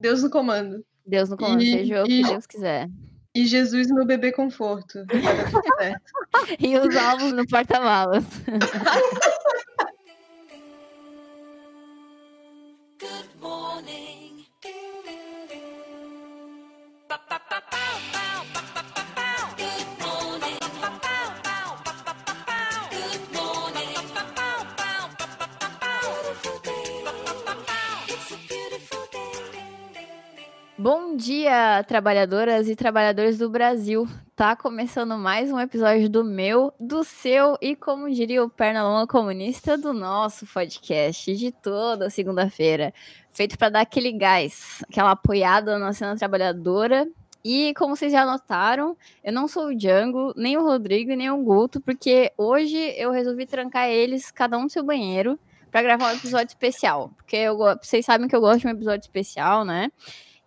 Deus no comando. Deus no comando, E- seja o e- que Deus quiser. E Jesus no bebê conforto. E os alvos no porta-malas. dia, trabalhadoras e trabalhadores do Brasil. Tá começando mais um episódio do meu, do seu e, como diria o Pernalonga comunista, do nosso podcast de toda segunda-feira. Feito para dar aquele gás, aquela apoiada na cena trabalhadora. E como vocês já notaram, eu não sou o Django, nem o Rodrigo nem o Guto, porque hoje eu resolvi trancar eles, cada um no seu banheiro, para gravar um episódio especial. Porque eu, vocês sabem que eu gosto de um episódio especial, né?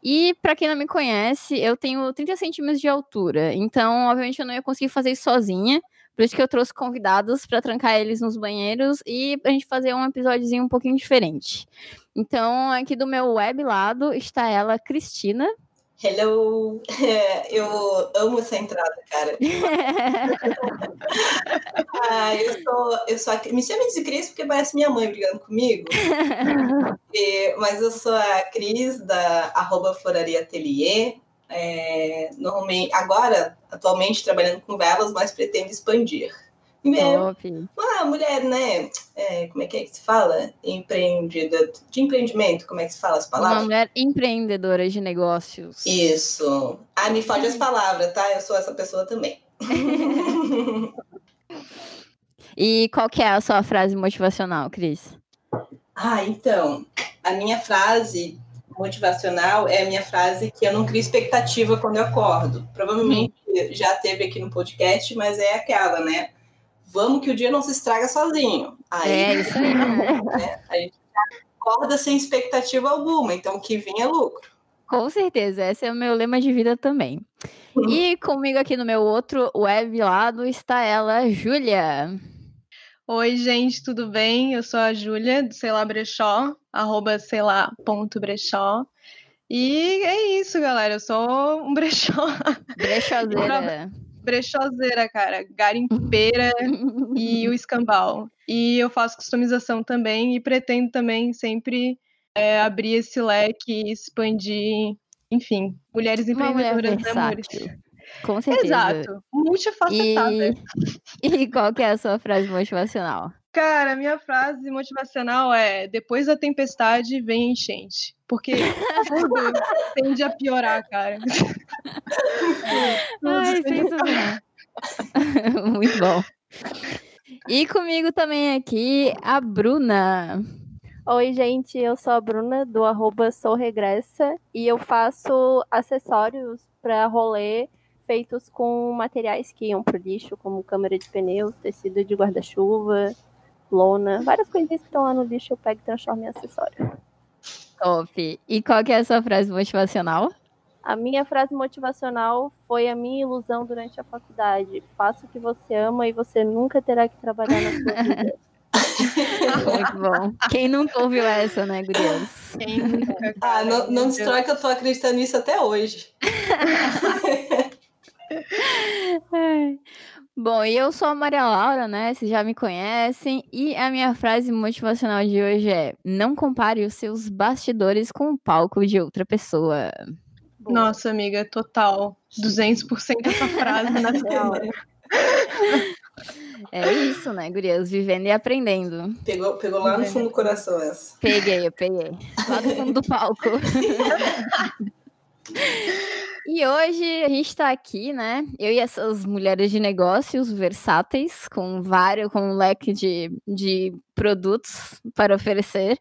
E pra quem não me conhece, eu tenho 30 centímetros de altura, então obviamente eu não ia conseguir fazer isso sozinha. Por isso que eu trouxe convidados pra trancar eles nos banheiros e pra gente fazer um episódiozinho um pouquinho diferente. Então, aqui do meu web lado está ela, Cristina. Hello! Eu amo essa entrada, cara. Ah, eu sou, eu sou a, me chame de Cris porque parece minha mãe brigando comigo. E- mas eu sou a Cris da arroba Floraria Atelier. É, normalmente, agora, atualmente, trabalhando com velas, mas pretendo expandir. Top. uma mulher, né? é, como é que é que se fala? Empreendida, de empreendimento, como é que se fala as Uma palavras? mulher empreendedora de negócios. Isso. Ah, me foge as palavras, tá? Eu sou essa pessoa também. E qual que é a sua frase motivacional, Cris? Ah, então, a minha frase motivacional é a minha frase que eu não crio expectativa quando eu acordo. Provavelmente já teve aqui no podcast, mas é aquela, né? Vamos que o dia não se estraga sozinho. Aí, É isso aí. né, a gente acorda sem expectativa alguma, então o que vem é lucro. Com certeza, esse é o meu lema de vida também. E comigo aqui no meu outro web lado está ela, Júlia. Oi, gente, tudo bem? Eu sou a Júlia, do Sei lá Brechó, arroba sei lá ponto brechó. E é isso, galera. Eu sou um brechó, Brechoseira. cara. Garimpeira e o escambau. E eu faço customização também e pretendo também sempre é, abrir esse leque, expandir, enfim, mulheres Uma mulher empreendedoras, né, amores? Com certeza. Exato. Multifacetada. E... e qual que é a sua frase motivacional? Cara, minha frase motivacional é: depois da tempestade vem a enchente. Porque tudo tende a piorar, cara. Ai, sensacional. Muito bom. E comigo também aqui, a Bruna. Oi, gente, eu sou a Bruna do arroba Sou Regressa e eu faço acessórios para rolê feitos com materiais que iam pro lixo, como câmera de pneu, tecido de guarda-chuva, lona, várias coisinhas que estão lá no lixo eu pego e transformo em acessório. Top. E qual que é a sua frase motivacional? A minha frase motivacional foi a minha ilusão durante a faculdade. Faça o que você ama e você nunca terá que trabalhar na sua vida. Muito bom. Quem nunca ouviu essa, né, gurias? Quem nunca, Ah, não, não destrói que eu tô acreditando nisso até hoje. Bom, e eu sou a Maria Laura, né? Vocês já me conhecem. E a minha frase motivacional de hoje é: não compare os seus bastidores com o palco de outra pessoa. Boa. Nossa, amiga, total. 200% essa frase na Real. É isso, né, gurias? Vivendo e aprendendo. Pegou, pegou lá no fundo do coração essa. Peguei, eu peguei. Lá do fundo do palco. E hoje a gente tá aqui, né? Eu e essas mulheres de negócios versáteis, com vários, com um leque de, de produtos para oferecer,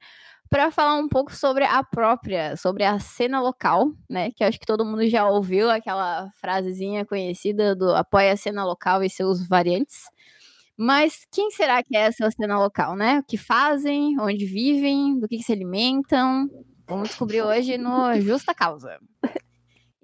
para falar um pouco sobre a própria, sobre a cena local, né? Que acho que todo mundo já ouviu aquela frasezinha conhecida do apoia a cena local e seus variantes. Mas quem será que é essa cena local, né? O que fazem, onde vivem, do que, que se alimentam? Vamos descobrir hoje no Justa Causa.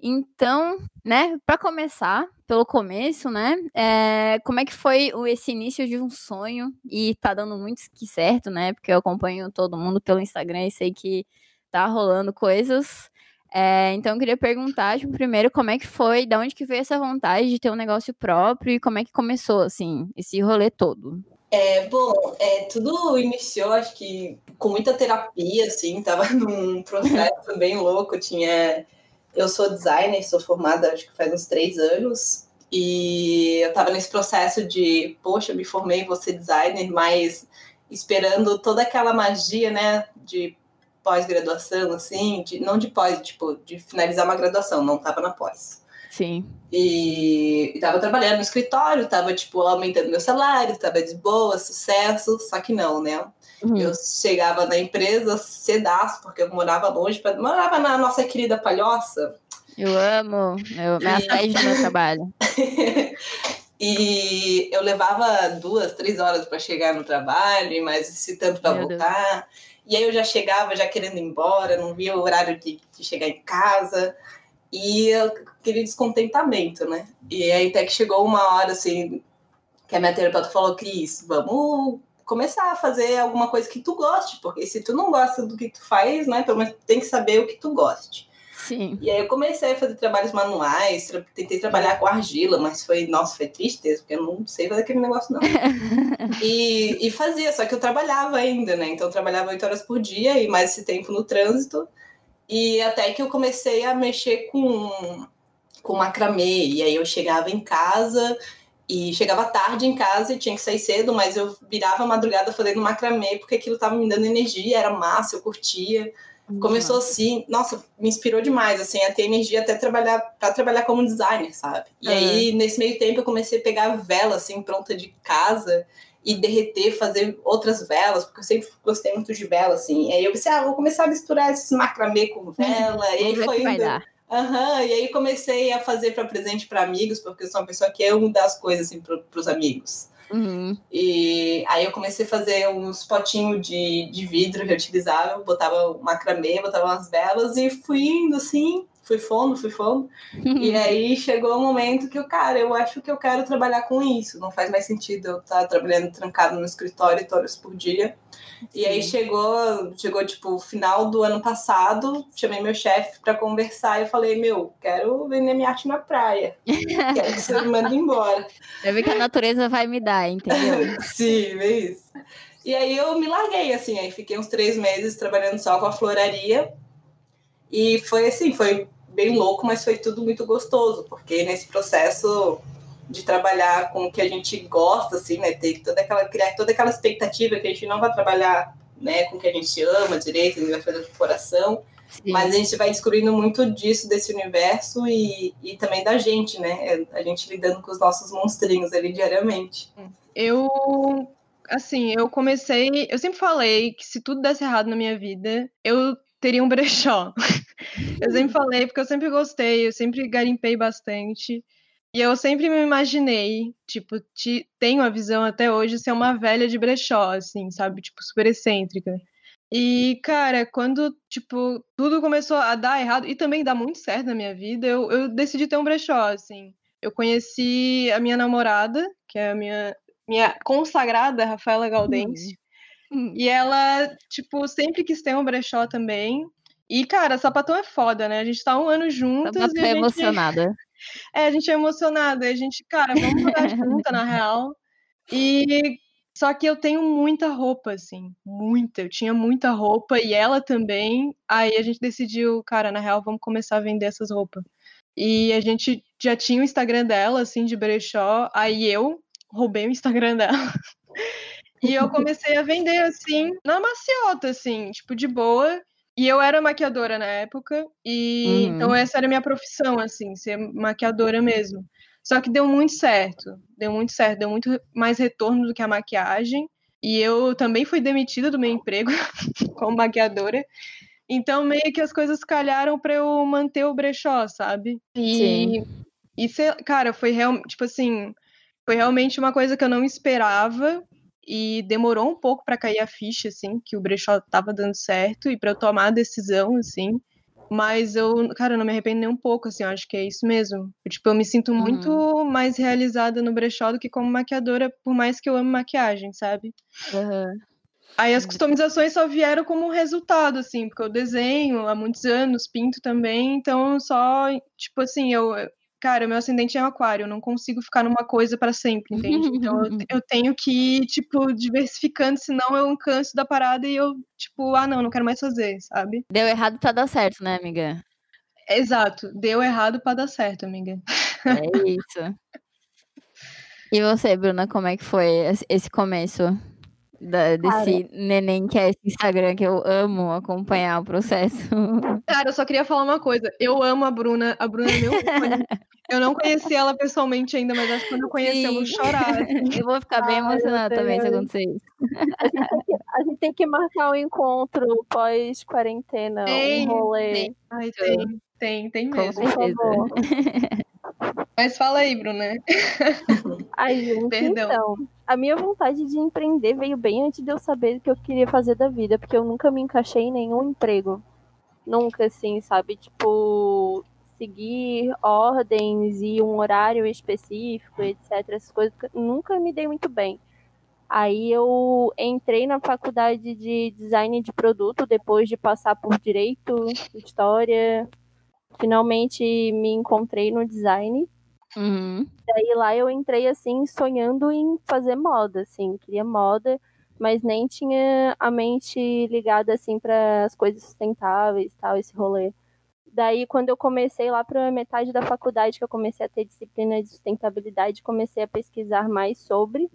Então, né, para começar, pelo começo, né, é, como é que foi esse início de um sonho? E tá dando muito que certo, né, porque eu acompanho todo mundo pelo Instagram e sei que tá rolando coisas. É, então eu queria perguntar, tipo, primeiro, como é que foi, da onde que veio essa vontade de ter um negócio próprio e como é que começou, assim, esse rolê todo? É, bom, é, tudo iniciou, acho que com muita terapia, assim, tava num processo bem louco. Tinha, eu sou designer, sou formada, acho que faz uns três anos, e eu tava nesse processo de, poxa, me formei, vou ser designer, mas esperando toda aquela magia, né, de pós-graduação, assim, de, não de pós, tipo, de finalizar uma graduação, não tava na pós. Sim. E, e tava trabalhando no escritório, tava, tipo, aumentando meu salário, tava de boa, sucesso, só que não, né? Uhum. Eu chegava na empresa cedaço, porque eu morava longe, pra, morava na nossa querida Palhoça, Eu amo, eu, sede do meu trabalho. e eu levava duas, três horas para chegar no trabalho, e mais esse tanto para Meu Deus. voltar. E aí eu já chegava já querendo ir embora, não via o horário de, de chegar em casa. E aquele descontentamento, né? E aí até que chegou uma hora, assim, que a minha terapeuta falou, Cris, vamos começar a fazer alguma coisa que tu goste, porque se tu não gosta do que tu faz, né, pelo menos tu tem que saber o que tu goste. Sim. E aí eu comecei a fazer trabalhos manuais, tra- tentei trabalhar com argila, mas foi, nossa, foi tristeza, porque eu não sei fazer aquele negócio não. e, e fazia, só que eu trabalhava ainda, né? Então eu trabalhava oito horas por dia e mais esse tempo no trânsito. E até que eu comecei a mexer com, com macramê. E aí eu chegava em casa e chegava tarde em casa e tinha que sair cedo, mas eu virava a madrugada fazendo macramê, porque aquilo tava me dando energia, era massa, eu curtia. Começou assim, nossa, me inspirou demais, assim, a ter energia até trabalhar para trabalhar como designer, sabe? E Uhum. aí, nesse meio tempo, eu comecei a pegar vela, assim, pronta de casa e derreter, fazer outras velas, porque eu sempre gostei muito de vela, assim. E aí eu pensei, ah, vou começar a misturar esses macramê com vela, e aí foi indo. Aham, e aí comecei a fazer para presente para amigos, porque eu sou uma pessoa que amo dar as coisas, assim, para os amigos. Uhum. E aí eu comecei a fazer uns potinhos de, de vidro reutilizável, botava macramê, botava umas velas e fui indo assim, fui fundo, fui fundo. E aí chegou o momento que o cara, eu acho que eu quero trabalhar com isso. Não faz mais sentido eu estar trabalhando trancado no escritório horas por dia. E aí Sim. chegou, chegou tipo o final do ano passado, chamei meu chefe para conversar e eu falei, meu, quero vender minha arte na praia. quero que você me mande embora. Vai ver que a natureza vai me dar, entendeu? Sim, é isso. E aí eu me larguei, assim, aí fiquei uns três meses trabalhando só com a floraria. E foi assim, foi bem louco, mas foi tudo muito gostoso, porque nesse processo de trabalhar com o que a gente gosta, assim, né, ter toda aquela, criar toda aquela expectativa que a gente não vai trabalhar, né, com o que a gente ama direito, não vai fazer de coração, Sim. mas a gente vai descobrindo muito disso, desse universo e, e também da gente, né, a gente lidando com os nossos monstrinhos ali diariamente. Eu, assim, eu comecei. Eu sempre falei que se tudo desse errado na minha vida, eu teria um brechó. Eu sempre falei, porque eu sempre gostei, eu sempre garimpei bastante. E eu sempre me imaginei, tipo, te, tenho a visão até hoje ser uma velha de brechó, assim, sabe? Tipo, super excêntrica. E, cara, quando, tipo, tudo começou a dar errado, e também dá muito certo na minha vida, eu, eu decidi ter um brechó, assim. Eu conheci a minha namorada, que é a minha, minha consagrada Rafaela Gaudêncio. E ela, tipo, sempre quis ter um brechó também. E, cara, sapatão é foda, né? A gente tá um ano juntas Tava e a gente... emocionada. É, a gente é emocionada. A gente, cara, vamos morar junta, na real. E só que eu tenho muita roupa, assim, muita. Eu tinha muita roupa e ela também. Aí a gente decidiu, cara, na real, vamos começar a vender essas roupas. E a gente já tinha o Instagram dela, assim, de brechó. Aí eu roubei o Instagram dela. E eu comecei a vender, assim, na maciota, assim, tipo, de boa. E eu era maquiadora na época, e Uhum. então essa era a minha profissão, assim, ser maquiadora mesmo. Só que deu muito certo, deu muito certo, deu muito mais retorno do que a maquiagem. E eu também fui demitida do meu emprego como maquiadora. Então, meio que as coisas calharam pra eu manter o brechó, sabe? E, Sim. e cara, foi real, tipo assim, foi realmente uma coisa que eu não esperava e demorou um pouco pra cair a ficha, assim, que o brechó tava dando certo e pra eu tomar a decisão, assim. Mas eu, cara, eu não me arrependo nem um pouco, assim, eu acho que é isso mesmo. Eu, tipo, eu me sinto Uhum. muito mais realizada no brechó do que como maquiadora, por mais que eu ame maquiagem, sabe? Aham. Aí as customizações só vieram como um resultado, assim, porque eu desenho há muitos anos, pinto também, então só, tipo assim, eu. Cara, meu ascendente é um aquário, eu não consigo ficar numa coisa para sempre, entende? Então eu, eu tenho que ir, tipo, diversificando, senão eu canso da parada e eu, tipo, ah, não, não quero mais fazer, sabe? Deu errado pra dar certo, né, amiga? Exato, deu errado para dar certo, amiga. É isso. E você, Bruna, como é que foi esse- esse começo da- desse neném que é esse Instagram que eu amo acompanhar o processo? Cara, eu só queria falar uma coisa. Eu amo a Bruna. A Bruna é meu. Eu não conheci ela pessoalmente ainda, mas acho que quando eu conhecer eu vou chorar. assim. Eu vou ficar bem Ai, emocionada também se acontecer isso. A gente tem que marcar um encontro pós-quarentena, Tem, um rolê. tem. Ai, tem, tem, tem Com mesmo. Por certeza. favor. Mas fala aí, Bruna. Ai, gente, Perdão. então, a minha vontade de empreender veio bem antes de eu saber o que eu queria fazer da vida, porque eu nunca me encaixei em nenhum emprego. Nunca, assim, sabe? Tipo, seguir ordens e um horário específico, etc. Essas coisas, nunca me dei muito bem. Aí eu entrei na faculdade de design de produto depois de passar por direito, história. Finalmente me encontrei no design. Uhum. Daí lá eu entrei assim, sonhando em fazer moda, assim, queria moda, mas nem tinha a mente ligada assim para as coisas sustentáveis, tal, esse rolê. Daí quando eu comecei lá para metade da faculdade que eu comecei a ter disciplina de sustentabilidade, comecei a pesquisar mais sobre.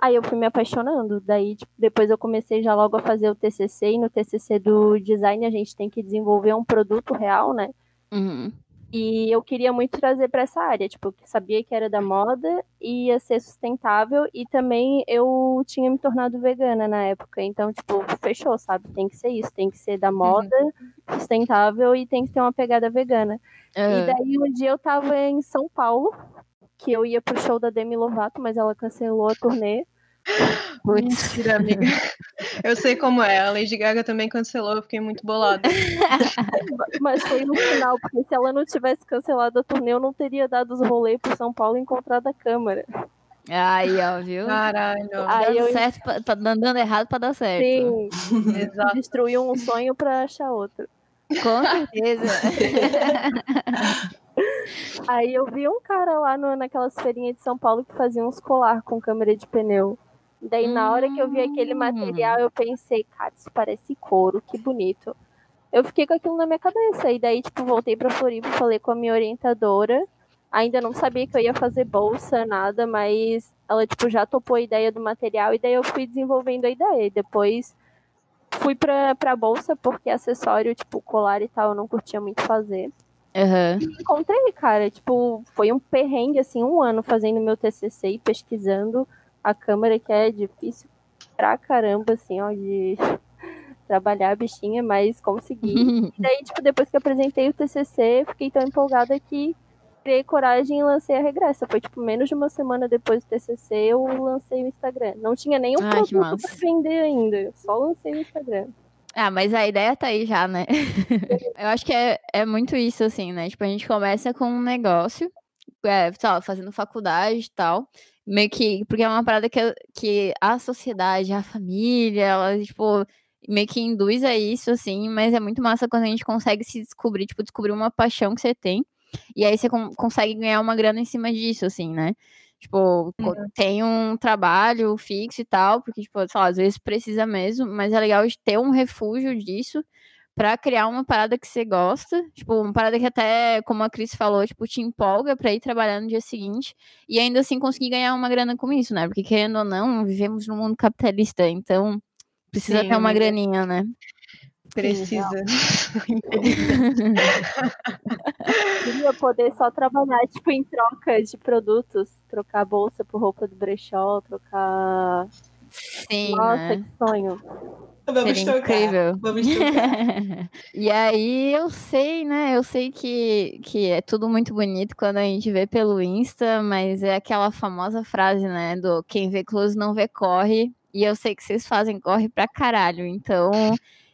Aí eu fui me apaixonando. Daí tipo, depois eu comecei já logo a fazer o TCC e no TCC do design a gente tem que desenvolver um produto real, né? Uhum. E eu queria muito trazer para essa área, tipo, que sabia que era da moda, ia ser sustentável e também eu tinha me tornado vegana na época, então, tipo, fechou, sabe? Tem que ser isso, tem que ser da moda, sustentável e tem que ter uma pegada vegana. E Aham. daí um dia eu tava em São Paulo, que eu ia pro show da Demi Lovato, mas ela cancelou a turnê. Mentira, amiga. Eu sei como é. A Lady Gaga também cancelou, eu fiquei muito bolada. Mas foi no final, porque se ela não tivesse cancelado a turnê, eu não teria dado os rolês pro São Paulo e encontrado a câmera. Aí, ó, viu? Caralho. Aí Dando eu- certo, pra, pra- dando errado pra dar certo. Sim, Exato. destruiu um sonho pra achar outro. Com certeza. Aí eu vi um cara lá no, naquelas feirinhas de São Paulo que fazia uns colar com câmera de pneu. Daí na hora que eu vi aquele Hum. material, eu pensei, cara, isso parece couro, que bonito. Eu fiquei com aquilo na minha cabeça. E daí, tipo, voltei pra Floripa, falei com a minha orientadora. Ainda não sabia que eu ia fazer bolsa, nada, mas ela, tipo, já topou a ideia do material. E daí eu fui desenvolvendo a ideia. E depois fui pra, pra bolsa, porque acessório, tipo, colar e tal, eu não curtia muito fazer Aham. encontrei, cara. Tipo, foi um perrengue, assim, um ano fazendo meu TCC e pesquisando a câmera, que é difícil pra caramba, assim, ó, de trabalhar a bichinha, mas consegui. E daí, tipo, depois que eu apresentei o TCC, fiquei tão empolgada que criei coragem e lancei a regressa. Foi, tipo, menos de uma semana depois do TCC, eu lancei o Instagram. Não tinha nenhum Ai, produto pra vender ainda, só lancei o Instagram. Ah, mas a ideia tá aí já, né? Eu acho que é, é muito isso, assim, né? Tipo, a gente começa com um negócio, é, sei lá, fazendo faculdade e tal. Meio que. Porque é uma parada que, que a sociedade, a família, ela, tipo, meio que induz a isso, assim, mas é muito massa quando a gente consegue se descobrir, tipo, descobrir uma paixão que você tem. E aí você con- consegue ganhar uma grana em cima disso, assim, né? Tipo, co- tem um trabalho fixo e tal, porque, tipo, sei lá, às vezes precisa mesmo, mas é legal de ter um refúgio disso pra criar uma parada que você gosta. Tipo, uma parada que até, como a Cris falou, tipo, te empolga pra ir trabalhar no dia seguinte e ainda assim conseguir ganhar uma grana com isso, né? Porque, querendo ou não, vivemos num mundo capitalista, então precisa Sim, ter uma amiga. graninha, né? Precisa. Queria poder só trabalhar, tipo, em troca de produtos. Trocar bolsa por roupa do brechó, trocar. Sim, Nossa, né? que sonho. Vamos Seria incrível. Vamos e aí eu sei, né? Eu sei que, que é tudo muito bonito quando a gente vê pelo Insta, mas é aquela famosa frase, né? Do quem vê close não vê corre. E eu sei que vocês fazem corre pra caralho. Então,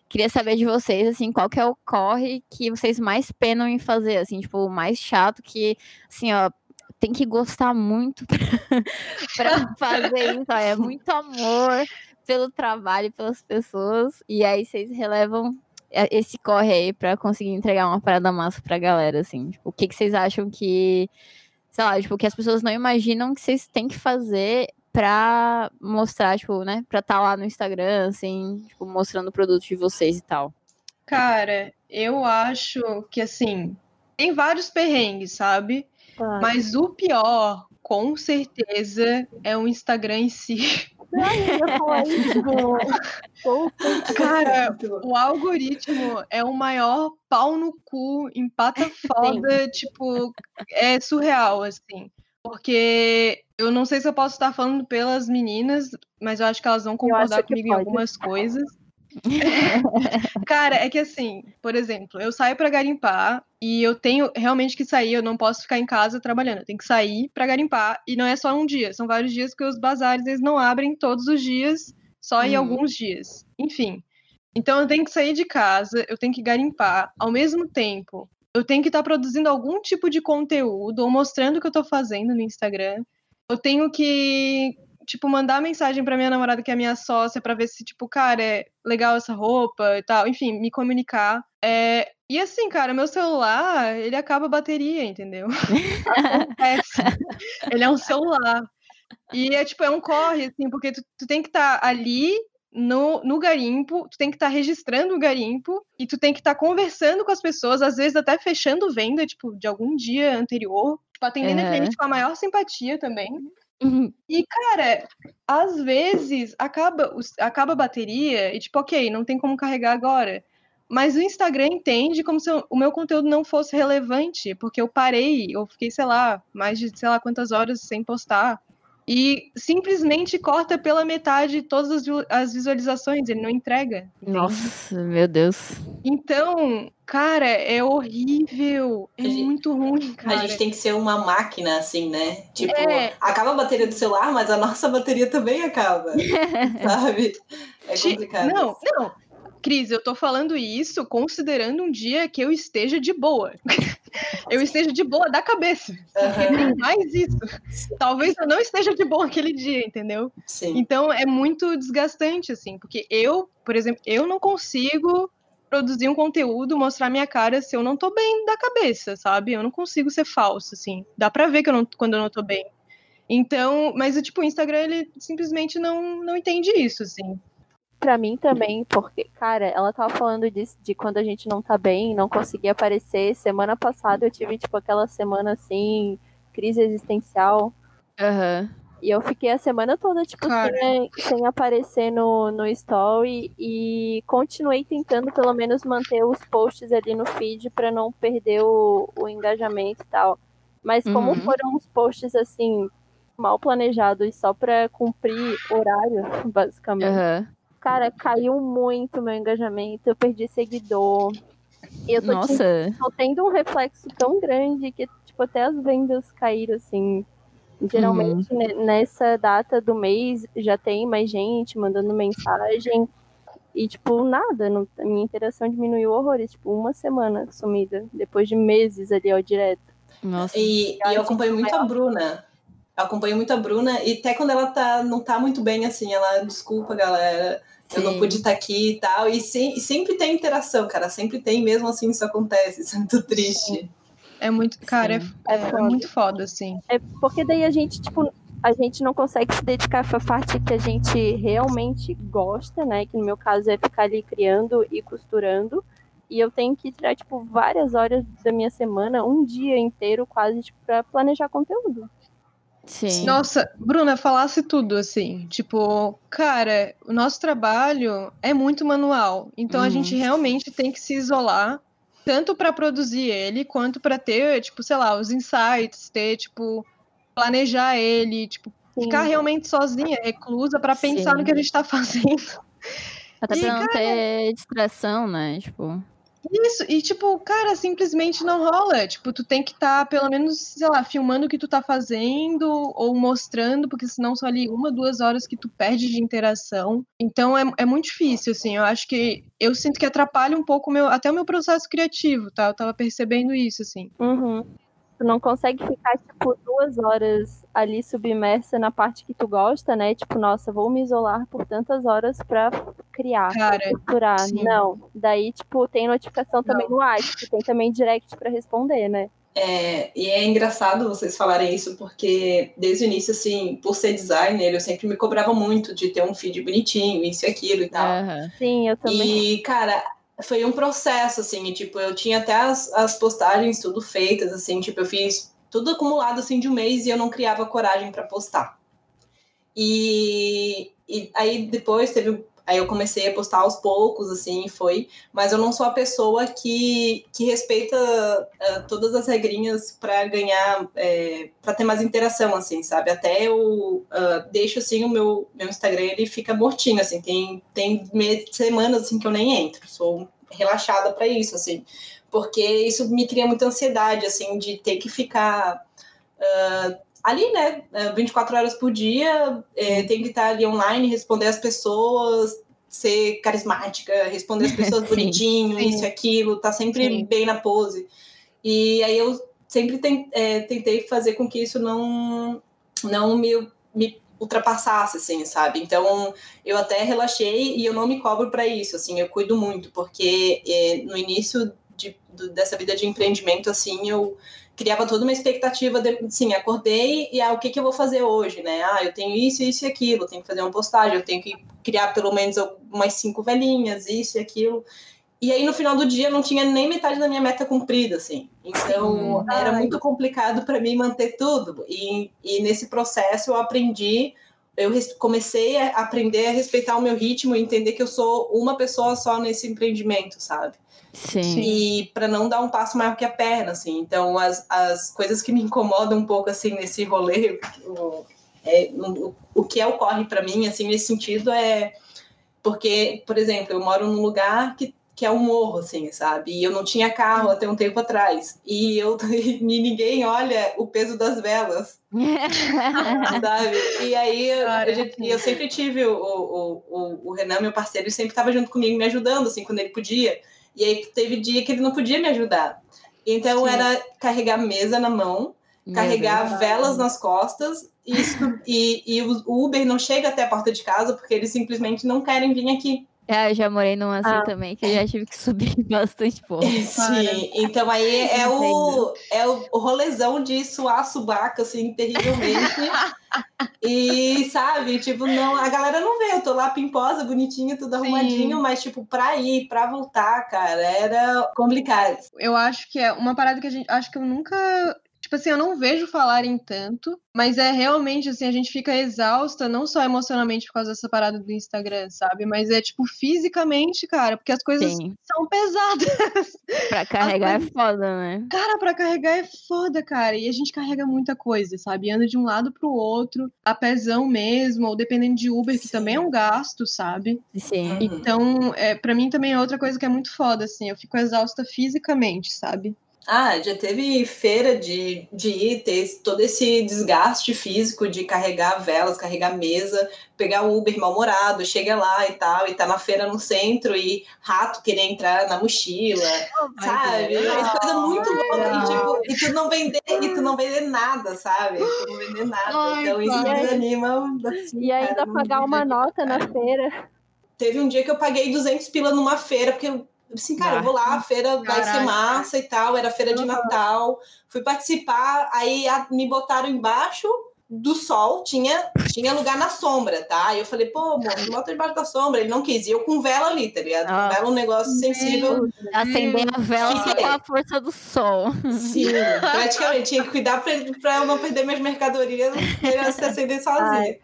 queria saber de vocês, assim, qual que é o corre que vocês mais penam em fazer, assim, tipo, o mais chato que, assim, ó, tem que gostar muito pra, pra fazer isso, é muito amor, pelo trabalho, pelas pessoas, e aí vocês relevam é, esse corre aí pra conseguir entregar uma parada massa pra galera, assim. Tipo, o que, que vocês acham que, sei lá, tipo, que as pessoas não imaginam que vocês têm que fazer pra mostrar, tipo, né, pra estar lá no Instagram, assim, tipo, mostrando o produto de vocês e tal. Cara, eu acho que assim, tem vários perrengues, sabe? Claro. Mas o pior, com certeza, é o Instagram em si. Puta, Cara, o algoritmo é o maior pau no cu, empata foda, tipo, é surreal, assim. Porque eu não sei se eu posso estar falando pelas meninas, mas eu acho que elas vão concordar comigo em algumas coisas. Cara, é que assim, por exemplo, eu saio pra garimpar e eu tenho realmente que sair, eu não posso ficar em casa trabalhando, eu tenho que sair pra garimpar e não é só um dia, são vários dias porque os bazares eles não abrem todos os dias, só em Uhum. alguns dias. Enfim. Então eu tenho que sair de casa, eu tenho que garimpar, ao mesmo tempo, eu tenho que estar produzindo algum tipo de conteúdo ou mostrando o que eu tô fazendo no Instagram. Eu tenho que tipo, mandar mensagem pra minha namorada, que é minha sócia, pra ver se, tipo, cara, é legal essa roupa e tal. Enfim, me comunicar. É, E assim, cara, meu celular, ele acaba a bateria, entendeu? Acontece. ele é um celular. E é tipo, é um corre, assim, porque tu, tu tem que estar ali no, no garimpo, tu tem que estar registrando o garimpo e tu tem que estar conversando com as pessoas, às vezes até fechando venda, tipo, de algum dia anterior, tipo, atendendo a Aham. cliente com a maior simpatia também. E, cara, às vezes acaba, acaba a bateria e, tipo, ok, não tem como carregar agora. Mas o Instagram entende como se o meu conteúdo não fosse relevante, porque eu parei, eu fiquei, sei lá, mais de sei lá quantas horas sem postar. E simplesmente corta pela metade todas as, vi- as visualizações, ele não entrega. entende? Nossa, meu Deus. Então, cara, é horrível. É A gente- muito ruim, A cara. gente tem que ser uma máquina, assim, né? Tipo, É. acaba a bateria do celular, mas a nossa bateria também acaba. sabe? É complicado. Não, não. Cris, eu tô falando isso considerando um dia que eu esteja de boa. eu esteja de boa da cabeça. Aham, tem mais isso. Talvez eu não esteja de boa aquele dia, entendeu? sim. Então é muito desgastante, assim. Porque eu, por exemplo, eu não consigo produzir um conteúdo, mostrar minha cara se eu não tô bem da cabeça, sabe? Eu não consigo ser falso, assim. Dá pra ver que eu não, quando eu não tô bem. Então, mas tipo, o Instagram, ele simplesmente não, não entende isso, assim. Pra mim também, porque, cara, ela tava falando disso, de quando a gente não tá bem, não conseguia aparecer. Semana passada eu tive, tipo, aquela semana assim, crise existencial. Aham. E eu fiquei a semana toda, tipo, sem, sem aparecer no, no story e continuei tentando pelo menos manter os posts ali no feed pra não perder o, o engajamento e tal. Mas como Uhum. foram uns posts assim, mal planejados só pra cumprir horário, basicamente. Aham. Cara, caiu muito meu engajamento, eu perdi seguidor. E eu tô, Nossa. tô tendo um reflexo tão grande que, tipo, até as vendas caíram, assim. Geralmente, ne- nessa data do mês, já tem mais gente mandando mensagem. E, tipo, nada. Não, a minha interação diminuiu horrores. Tipo, uma semana sumida. Depois de meses ali, ó, direto. Nossa. E, e eu acompanho muito a Bruna. Eu acompanho muito a Bruna, e até quando ela tá, não tá muito bem, assim, ela, desculpa, galera, eu não Sim. pude estar aqui e tal. E, se- e sempre tem interação, cara, sempre tem, mesmo assim isso acontece, isso é muito triste. É muito, cara, é, Sim. é, É é muito foda, assim. É porque daí a gente, tipo, a gente não consegue se dedicar pra parte que a gente realmente gosta, né? Que no meu caso é ficar ali criando e costurando. E eu tenho que tirar, tipo, várias horas da minha semana, um dia inteiro quase, tipo, pra planejar conteúdo. Sim. Nossa, Bruna, falasse tudo, assim. Tipo, cara, o nosso trabalho é muito manual. Então a Uhum. gente realmente tem que se isolar, tanto pra produzir ele, quanto pra ter, tipo, sei lá, os insights, ter, tipo, planejar ele, tipo, Sim. ficar realmente sozinha, reclusa, pra pensar Sim. no que a gente tá fazendo. Até E, pra não ter distração, né? Tipo. Isso, e tipo, cara, simplesmente não rola. Tipo, tu tem que estar, pelo menos, sei lá, filmando o que tu tá fazendo ou mostrando, porque senão são ali uma, duas horas que tu perde de interação. Então é, é muito difícil, assim. Eu acho que eu sinto que atrapalha um pouco meu, até o meu processo criativo, tá? Eu tava percebendo isso, assim. Uhum. Tu não consegue ficar, tipo, duas horas ali submersa na parte que tu gosta, né? Tipo, nossa, vou me isolar por tantas horas pra criar, pra Cara, sim. Não. Daí, tipo, tem notificação também no WhatsApp, tem também direct pra responder, né? É, e é engraçado vocês falarem isso, porque desde o início, assim, por ser designer, eu sempre me cobrava muito de ter um feed bonitinho, isso e aquilo e tal. Aham. Sim, eu também. E, cara, foi um processo, assim, e, tipo, eu tinha até as, as postagens tudo feitas, assim, tipo, eu fiz tudo acumulado, assim, de um mês e eu não criava coragem para postar. E, e aí depois teve. Aí eu comecei a postar aos poucos, assim, foi. Mas eu não sou a pessoa que, que respeita ah, todas as regrinhas para ganhar, é, para ter mais interação, assim, sabe? Até eu ah, deixo, assim, o meu, meu Instagram, ele fica mortinho, assim. Tem, tem semanas, assim, que eu nem entro. Sou relaxada para isso, assim. Porque isso me cria muita ansiedade, assim, de ter que ficar ah, ali, né, eh, 24 horas por dia, eh, tem que estar ali online, responder as pessoas, ser carismática, responder as pessoas bonitinho, Sim. isso e aquilo, tá sempre Sim. bem na pose. E aí eu sempre ten- eh, tentei fazer com que isso não, não me, me ultrapassasse, assim, sabe? Então, eu até relaxei e eu não me cobro para isso, assim, eu cuido muito, porque eh, no início de- do- dessa vida de empreendimento, assim, eu criava toda uma expectativa de, assim, acordei e ah, o que, que eu vou fazer hoje, né? Ah, eu tenho isso, isso e aquilo, tenho que fazer uma postagem, eu tenho que criar pelo menos umas cinco velhinhas, isso e aquilo. E aí no final do dia não tinha nem metade da minha meta cumprida, assim. Então Sim. era Ai. muito complicado para mim manter tudo. E, e nesse processo eu aprendi, eu comecei a aprender a respeitar o meu ritmo e entender que eu sou uma pessoa só nesse empreendimento, sabe? Sim. e para não dar um passo maior que a perna, assim. Então, as, as coisas que me incomodam um pouco, assim, nesse rolê, o, é, o, o que ocorre para mim, assim, nesse sentido é porque, por exemplo, eu moro num lugar que, que é um morro, assim, sabe? E eu não tinha carro até um tempo atrás. E eu e ninguém olha o peso das velas sabe? E aí eu- gente- eu sempre tive o, o, o, o Renan, meu parceiro, ele sempre estava junto comigo, me ajudando, assim, quando ele podia. E aí teve dia que ele não podia me ajudar. Então Sim. era carregar mesa na mão, Meu carregar Deus. velas nas costas, e, e, e o Uber não chega até a porta de casa porque eles simplesmente não querem vir aqui. É, eu já morei num assim Ah. também, que eu já tive que subir bastante pouco. Sim, então aí é o, é o, o rolezão de suar subaca, assim, terrivelmente. e, sabe, tipo, não, a galera não vê, eu tô lá pimposa, bonitinha, tudo Sim. arrumadinho, mas, tipo, pra ir, pra voltar, cara, era complicado. eu acho que é uma parada que a gente. Acho que eu nunca. Tipo assim, eu não vejo falarem tanto, mas é realmente assim, a gente fica exausta, não só emocionalmente por causa dessa parada do Instagram, sabe? Mas é tipo fisicamente, cara, porque as coisas Sim. são pesadas. Pra carregar é foda, né? Cara, pra carregar é foda, cara. E a gente carrega muita coisa, sabe? Anda de um lado pro outro, a pezão mesmo, ou dependendo de Uber, que Sim. também é um gasto, sabe? Sim. Então, é, para mim também é outra coisa que é muito foda, assim. Eu fico exausta fisicamente, sabe? Ah, já teve feira de, de ir, ter esse- todo esse desgaste físico de carregar velas, carregar mesa, pegar o Uber mal-humorado, chega lá e tal, e tá na feira no centro e rato querer entrar na mochila, sabe? É coisa muito louca. E, tipo, e tu não vender, e tu não vender nada, sabe? Tu não vender nada. Ai, então isso cara. desanima. assim, E ainda pagar uma nota na feira. Teve um dia que eu paguei 200 pila numa feira, porque eu assim, cara, eu vou lá, a feira vai ser Caraca. massa e tal, era feira de Natal. Fui participar, aí a- me botaram embaixo do sol, tinha, tinha lugar na sombra, tá? Aí eu falei, pô, amor, me bota embaixo da sombra. Ele não quis, e eu com vela ali, tá ligado? Nossa. vela um negócio sensível. Acender a vela só com a força do sol. Sim, praticamente. Tinha que cuidar pra, pra eu não perder minhas mercadorias, pra se acender sozinha.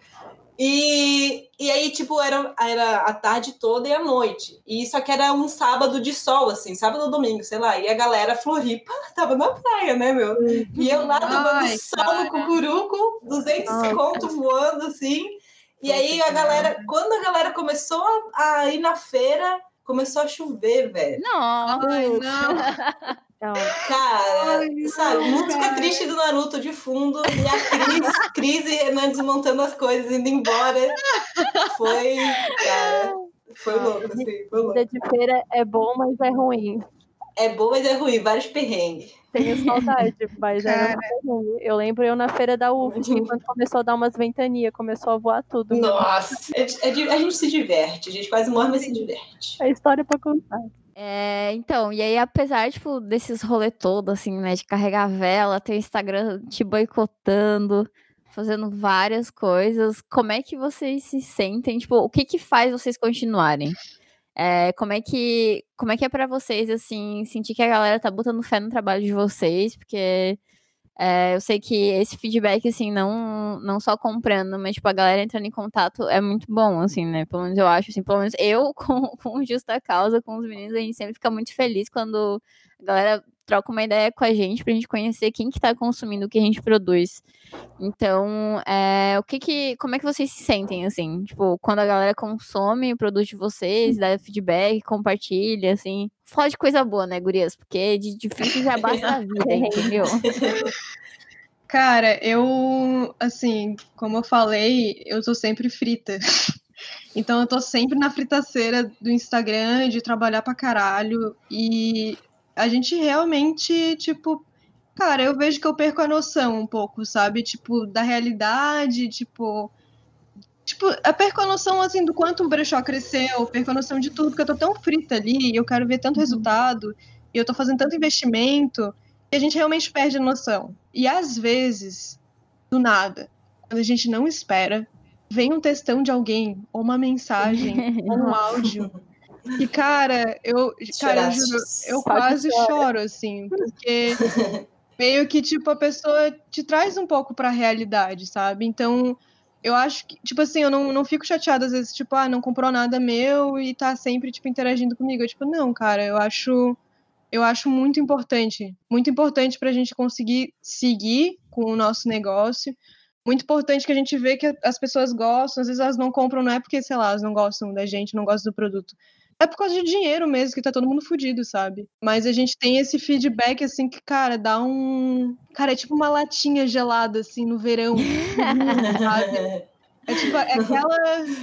E, e aí, tipo, era, era a tarde toda e a noite. E só que era um sábado de sol, assim, sábado ou domingo, sei lá. E a galera Floripa tava na praia, né, meu? E eu lá tomando Ai, sol no cucuruco, 200 Ai, conto voando, assim. E aí a galera, quando a galera começou a, a ir na feira, começou a chover, velho. Não. Ai, não. Então, Cara, Ai, sabe, não, música cara. triste do Naruto de fundo e a Cris, Cris e Renan desmontando as coisas, indo embora. Foi, cara, foi louco, assim, foi louco. vida de feira é bom, mas é ruim. É bom, mas é ruim, vários perrengues. Tenho saudade, mas era uma pergunta. Eu lembro eu na feira da UFSC, quando começou a dar umas ventanias, começou a voar tudo. Nossa, é- é a gente se diverte, a gente quase morre, mas se diverte. É história pra contar. É, então, e aí, apesar, tipo, desses rolê todo, assim, né, de carregar vela, ter o Instagram te boicotando, fazendo várias coisas, como é que vocês se sentem? Tipo, o que que faz vocês continuarem? É, como é que, como é que é pra vocês, assim, sentir que a galera tá botando fé no trabalho de vocês? Porque é, eu sei que esse feedback, assim, não, não só comprando, mas, tipo, a galera entrando em contato é muito bom, assim, né? Pelo menos eu acho, assim, pelo menos eu, com, com Justa Causa, com os meninos, a gente sempre fica muito feliz quando a galera troca uma ideia com a gente pra gente conhecer quem que tá consumindo o que a gente produz. Então, é, o que que, como é que vocês se sentem, assim? Tipo, quando a galera consome o produto de vocês, dá feedback, compartilha, assim. Fala de coisa boa, né, gurias? Porque de difícil já basta a vida, entendeu? Cara, eu, assim, como eu falei, eu tô sempre frita. Então eu tô sempre na fritaceira do Instagram, de trabalhar pra caralho. E a gente realmente, tipo, cara, eu vejo que eu perco a noção um pouco, sabe? Tipo, da realidade, tipo. Tipo, eu perco a noção, assim, do quanto o brechó cresceu, perco a noção de tudo, porque eu tô tão frita ali, e eu quero ver tanto resultado, e eu tô fazendo tanto investimento, que a gente realmente perde a noção. E às vezes, do nada, quando a gente não espera, vem um textão de alguém, ou uma mensagem, ou um áudio. E, cara, eu, cara, eu juro, eu quase choro, assim, porque meio que, tipo, a pessoa te traz um pouco pra realidade, sabe? Então, eu acho que, tipo assim, eu não, não fico chateada às vezes, tipo, ah, não comprou nada meu e tá sempre, tipo, interagindo comigo. Eu, tipo, não, cara, eu acho eu acho muito importante, muito importante para a gente conseguir seguir com o nosso negócio. Muito importante que a gente vê que as pessoas gostam, às vezes elas não compram, não é porque, sei lá, elas não gostam da gente, não gostam do produto. É por causa de dinheiro mesmo, que tá todo mundo fudido, sabe? Mas a gente tem esse feedback, assim, que, cara, dá um. Cara, é tipo uma latinha gelada, assim, no verão. sabe? É tipo, é aquela,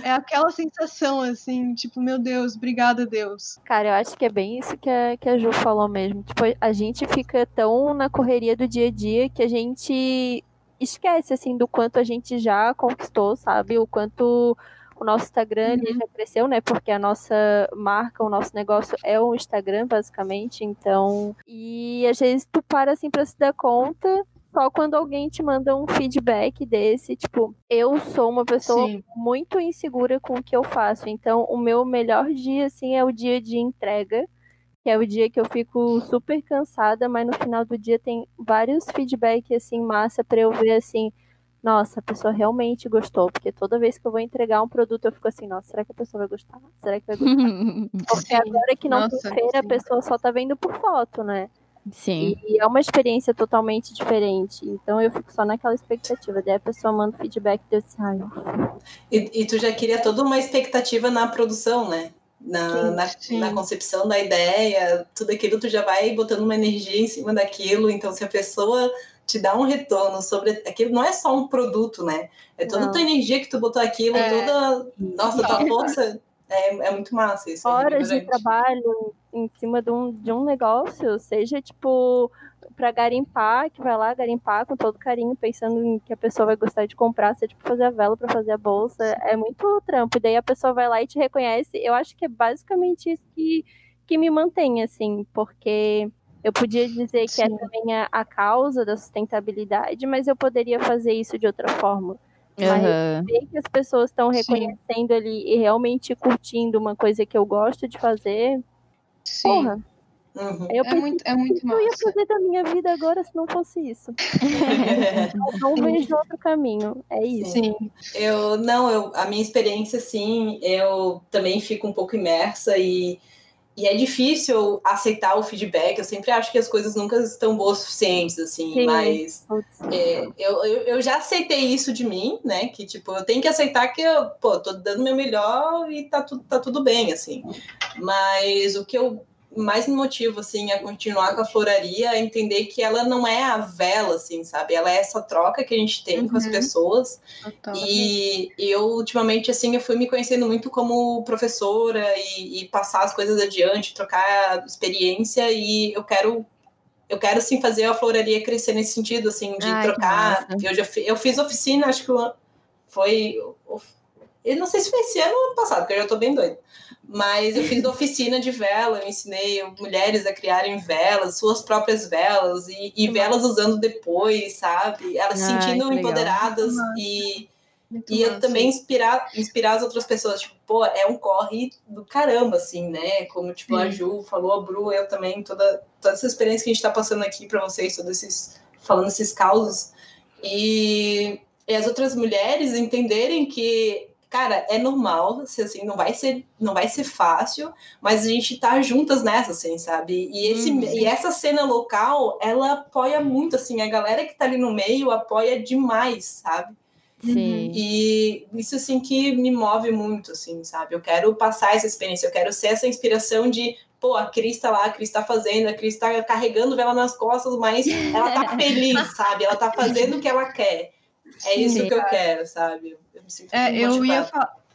é aquela sensação, assim, tipo, meu Deus, obrigada, Deus. Cara, eu acho que é bem isso que a, que a Ju falou mesmo. Tipo, a gente fica tão na correria do dia a dia que a gente esquece, assim, do quanto a gente já conquistou, sabe? O quanto o nosso Instagram ali já cresceu, né? Porque a nossa marca, o nosso negócio é o Instagram, basicamente. Então, e às vezes tu para, assim, pra se dar conta só quando alguém te manda um feedback desse, tipo, eu sou uma pessoa Sim. muito insegura com o que eu faço. Então, o meu melhor dia, assim, é o dia de entrega, que é o dia que eu fico super cansada, mas no final do dia tem vários feedbacks, assim, massa pra eu ver, assim, nossa, a pessoa realmente gostou. Porque toda vez que eu vou entregar um produto, eu fico assim, nossa, será que a pessoa vai gostar? Será que vai gostar? Porque Sim. agora que não Nossa, tem feira, a sim. pessoa só tá vendo por foto, né? Sim. E é uma experiência totalmente diferente. Então eu fico só naquela expectativa. Daí a pessoa manda feedback e eu disse, ai, E, e tu já cria toda uma expectativa na produção, né? Na, Sim, na, sim. na concepção da ideia, tudo aquilo tu já vai botando uma energia em cima daquilo. Então, se a pessoa te dá um retorno sobre aquilo, não é só um produto, né? É toda a tua energia que tu botou aquilo, É. toda. Nossa, tua força. É, é muito massa isso. é horas de revigorante. trabalho em cima de um, de um negócio, seja tipo pra garimpar, que vai lá garimpar com todo carinho, pensando em que a pessoa vai gostar de comprar, seja tipo fazer a vela pra fazer a bolsa, é muito trampo. E daí a pessoa vai lá e te reconhece. Eu acho que é basicamente isso que, que me mantém, assim, porque eu podia dizer que é Sim. também a, a causa da sustentabilidade, mas eu poderia fazer isso de outra forma. Mas ver que as pessoas estão Sim. reconhecendo ali e realmente curtindo uma coisa que eu gosto de fazer, Sim. porra, Uhum. eu É muito, é muito que eu ia massa. fazer da minha vida agora se não fosse isso. Eu não vejo outro caminho. É isso. Sim. Eu não, eu, a minha experiência, sim, eu também fico um pouco imersa e, e é difícil aceitar o feedback. Eu sempre acho que as coisas nunca estão boas o suficientes, assim, Sim. mas é, eu, eu, eu já aceitei isso de mim, né? Que tipo, eu tenho que aceitar que eu, pô, tô dando meu melhor e tá, tu, tá tudo bem, assim. Mas o que eu mais me motiva, assim, a continuar com a floraria, a entender que ela não é a vela, assim, sabe? Ela é essa troca que a gente tem com as Uhum. pessoas. Total. E eu, ultimamente, assim, eu fui me conhecendo muito como professora e, e passar as coisas adiante, trocar experiência e eu quero eu quero sim fazer a floraria crescer nesse sentido, assim, de Ai, trocar. Eu já fi- eu fiz oficina, acho que foi. Eu não sei se foi esse ano ou ano passado, porque eu já tô bem doida. Mas eu fiz oficina de vela, eu ensinei mulheres a criarem velas, suas próprias velas, e, e velas usando depois, sabe? Elas se sentindo empoderadas e, Muito e eu também inspirar, inspirar as outras pessoas, tipo, pô, é um corre do caramba, assim, né? Como, tipo, a. Ju falou, a Bru, eu também, toda, toda essa experiência que a gente tá passando aqui para vocês, todos esses, falando esses causos, e, e as outras mulheres entenderem que, cara, é normal, se, assim, não vai ser, não vai ser fácil, mas a gente tá juntas nessa, assim, sabe? E, esse, Uhum. e essa cena local, ela apoia muito, assim, a galera que tá ali no meio apoia demais, sabe? Sim. E isso assim que me move muito, assim, sabe? Eu quero passar essa experiência, eu quero ser essa inspiração de, pô, a Cris tá lá, a Cris tá fazendo, a Cris tá carregando vela nas costas, mas ela tá feliz, sabe? Ela tá fazendo o que ela quer. É isso Sim. que eu quero, sabe? Eu me sinto É, muito eu ia,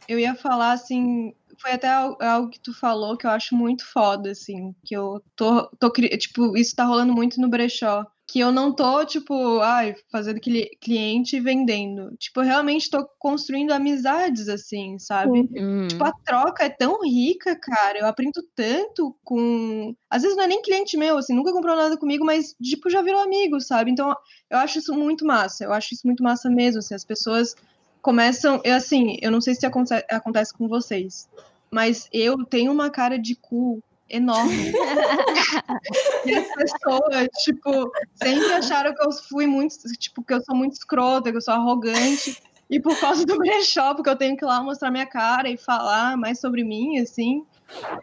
eu ia falar assim, foi até al- algo que tu falou que eu acho muito foda, assim, que eu tô, tô tipo, isso tá rolando muito no brechó, que eu não tô, tipo, ai, fazendo cli- cliente e vendendo, tipo, eu realmente tô construindo amizades, assim, sabe? Hum. Tipo, a troca é tão rica, cara. Eu aprendo tanto com. Às vezes não é nem cliente meu, assim, nunca comprou nada comigo, mas, tipo, já virou amigo, sabe? Então, eu acho isso muito massa. Eu acho isso muito massa mesmo, assim, as pessoas começam. Eu, assim, eu não sei se aconte- acontece com vocês, mas eu tenho uma cara de cu enorme. e as pessoas, tipo, sempre acharam que eu fui muito, tipo, que eu sou muito escrota, que eu sou arrogante. E por causa do brechó, porque eu tenho que ir lá mostrar minha cara e falar mais sobre mim, assim.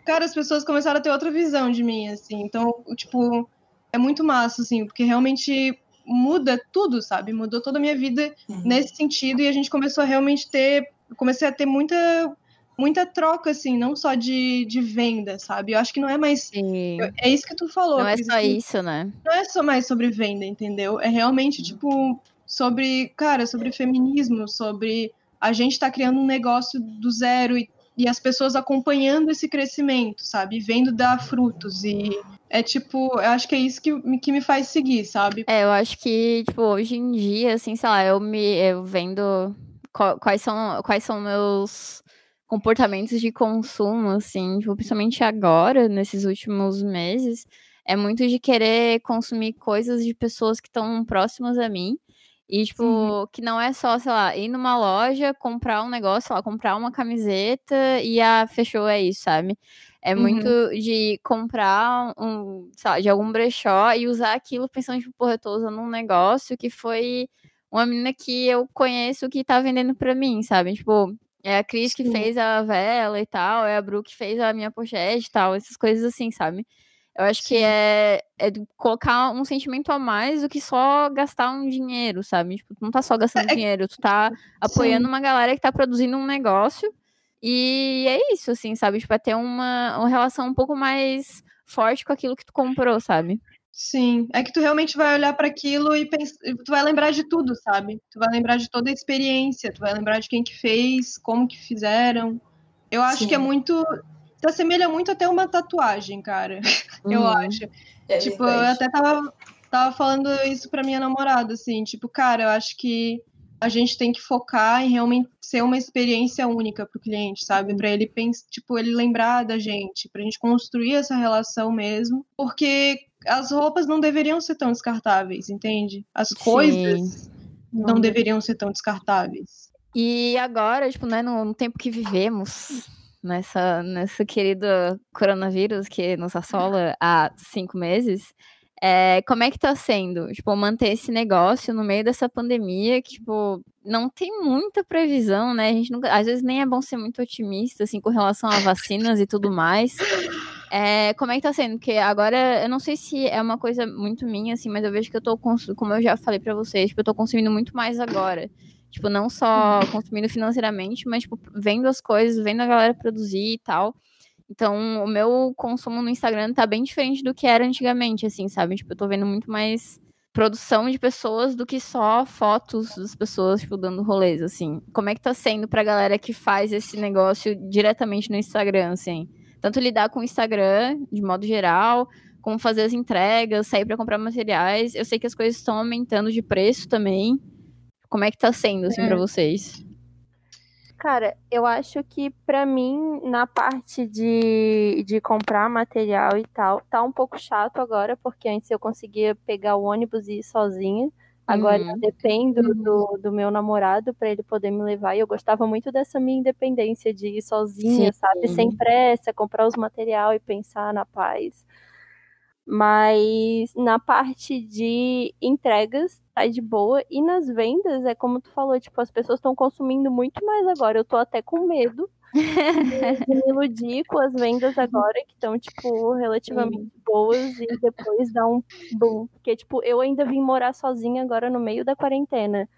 Cara, as pessoas começaram a ter outra visão de mim, assim. Então, tipo, é muito massa, assim, porque realmente muda tudo, sabe? Mudou toda a minha vida Uhum. nesse sentido e a gente começou a realmente ter. Comecei a ter muita, muita troca, assim, não só de, de venda, sabe? Eu acho que não é mais. Sim. É isso que tu falou. Não é só assim, isso, né? não é só mais sobre venda, entendeu? É realmente, tipo, sobre, cara, sobre feminismo, sobre a gente tá criando um negócio do zero e, e as pessoas acompanhando esse crescimento, sabe? Vendo dar frutos. E é tipo, eu acho que é isso que, me- que me faz seguir, sabe? É, eu acho que, tipo, hoje em dia, assim, sei lá, eu me eu vendo quais são quais são meus comportamentos de consumo, assim, tipo, principalmente agora, nesses últimos meses, é muito de querer consumir coisas de pessoas que estão próximas a mim. E, tipo, Uhum. que não é só, sei lá, ir numa loja, comprar um negócio, sei lá, comprar uma camiseta e ah, fechou, é isso, sabe? É Uhum. muito de comprar um, sei lá, de algum brechó e usar aquilo pensando, tipo, porra, eu tô usando um negócio que foi uma menina que eu conheço que tá vendendo pra mim, sabe? Tipo, é a Cris que Sim. fez a vela e tal, é a Bru que fez a minha pochete e tal, essas coisas assim, sabe? Eu acho que Sim. é, é de colocar um sentimento a mais do que só gastar um dinheiro, sabe? Tipo, tu não tá só gastando É- dinheiro, tu tá apoiando uma galera que tá produzindo um negócio. E é isso, assim, sabe? Tipo, é ter uma, uma relação um pouco mais forte com aquilo que tu comprou, sabe? Sim, é que tu realmente vai olhar para aquilo e pens... tu vai lembrar de tudo, sabe? Tu vai lembrar de toda a experiência, tu vai lembrar de quem que fez, como que fizeram. Eu acho Sim. que é muito, se assemelha muito até uma tatuagem, cara. Eu Uhum. acho. É tipo, eu até tava, tava falando isso pra minha namorada, assim, tipo, cara, eu acho que a gente tem que focar em realmente ser uma experiência única pro cliente, sabe? Pra ele pensar, tipo, ele lembrar da gente, pra gente construir essa relação mesmo, porque as roupas não deveriam ser tão descartáveis, entende? As coisas não Não. deveriam ser tão descartáveis. E agora, tipo, né, no, no tempo que vivemos, nessa, nessa querida coronavírus que nos assola há cinco meses, é, como é que tá sendo, tipo, manter esse negócio no meio dessa pandemia que, tipo, não tem muita previsão, né? A gente nunca, às vezes nem é bom ser muito otimista, assim, com relação a vacinas e tudo mais. É, como é que tá sendo? Porque agora, eu não sei se é uma coisa muito minha, assim, mas eu vejo que eu tô, como eu já falei pra vocês, tipo, eu tô consumindo muito mais agora. Tipo, não só consumindo financeiramente, mas, tipo, vendo as coisas, vendo a galera produzir e tal. Então, o meu consumo no Instagram tá bem diferente do que era antigamente, assim, sabe? Tipo, eu tô vendo muito mais produção de pessoas do que só fotos das pessoas, tipo, dando rolês, assim. Como é que tá sendo pra galera que faz esse negócio diretamente no Instagram, assim? Tanto lidar com o Instagram, de modo geral, como fazer as entregas, sair pra comprar materiais. Eu sei que as coisas estão aumentando de preço também. Como é que tá sendo, assim, pra vocês? Cara, eu acho que pra mim, na parte de, de comprar material e tal, tá um pouco chato agora, porque antes eu conseguia pegar o ônibus e ir sozinha. Agora Uhum. eu dependo do, do meu namorado pra ele poder me levar. E eu gostava muito dessa minha independência de ir sozinha, Sim. sabe? Sem pressa, comprar os material e pensar na paz. Mas na parte de entregas, tá de boa. E nas vendas, é como tu falou, tipo, as pessoas estão consumindo muito mais agora. Eu tô até com medo me iludir com as vendas agora, que estão, tipo, relativamente boas, e depois dar um boom. Porque, tipo, eu ainda vim morar sozinha agora no meio da quarentena.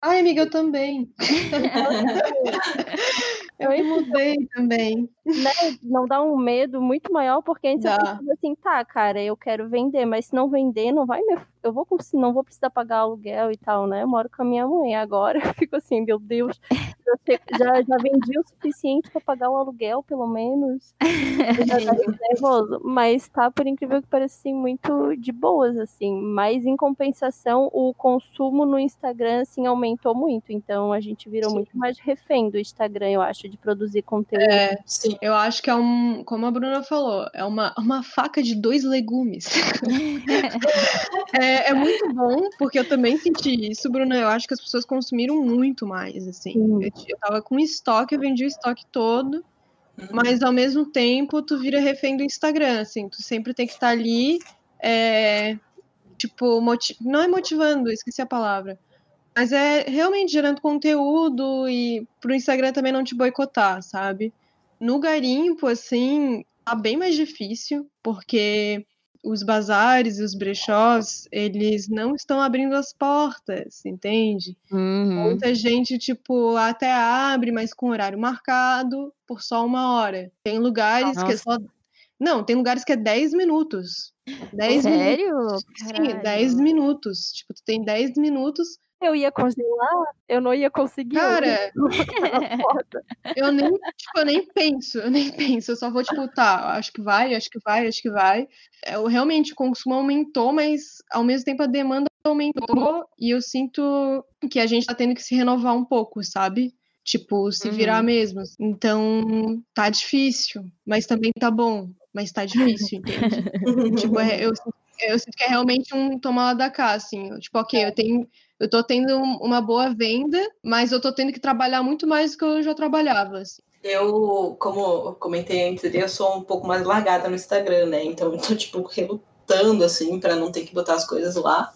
Ai, amiga, eu também. Eu me mudei também. né, não dá um medo muito maior, porque antes eu Dá. pensava assim, tá, cara, eu quero vender, mas se não vender, não vai me... eu vou não vou precisar pagar aluguel e tal, né? Eu moro com a minha mãe agora, eu fico assim, meu Deus, já, já vendi o suficiente para pagar o aluguel, pelo menos. Eu já tava nervoso, mas tá, por incrível que pareça, assim, muito de boas, assim. Mas em compensação, o consumo no Instagram, assim, aumentou muito. Então a gente virou Sim. muito mais refém do Instagram, eu acho, de produzir conteúdo. É, Sim. eu acho que é um, como a Bruna falou, é uma, uma faca de dois legumes. é, é muito bom, porque eu também senti isso, Bruna. Eu acho que as pessoas consumiram muito mais, assim. Sim. Eu, eu tava com estoque, eu vendi o estoque todo, Uhum. mas ao mesmo tempo tu vira refém do Instagram, assim. Tu sempre tem que estar ali, é, tipo, não é motivando, esqueci a palavra. Mas é realmente gerando conteúdo e pro Instagram também não te boicotar, sabe? No garimpo, assim, tá bem mais difícil, porque os bazares e os brechós, eles não estão abrindo as portas, entende? Uhum. Muita gente, tipo, até abre, mas com horário marcado, por só uma hora. Tem lugares que é só. Não, tem lugares que é 10 minutos. 10 minutos. Sério? Sim, Caralho. 10 minutos. Tipo, tu tem 10 minutos. Eu ia congelar, eu não ia conseguir. Cara, eu nem, tipo, eu nem penso, eu nem penso, eu só vou, tipo, tá, acho que vai, acho que vai, acho que vai. É, Eu, realmente, o consumo aumentou, mas ao mesmo tempo a demanda aumentou e eu sinto que a gente tá tendo que se renovar um pouco, sabe? Tipo, se virar Uhum. mesmo. Então, tá difícil, mas também tá bom, mas tá difícil, entende? tipo, é- eu, eu sinto que é realmente um tomar lá da cá, assim. Tipo, ok, eu tenho. Eu tô tendo um- uma boa venda, mas eu tô tendo que trabalhar muito mais do que eu já trabalhava. assim. Eu, como eu comentei antes, eu sou um pouco mais largada no Instagram, né? Então eu tô, tipo, relutando, assim, pra não ter que botar as coisas lá.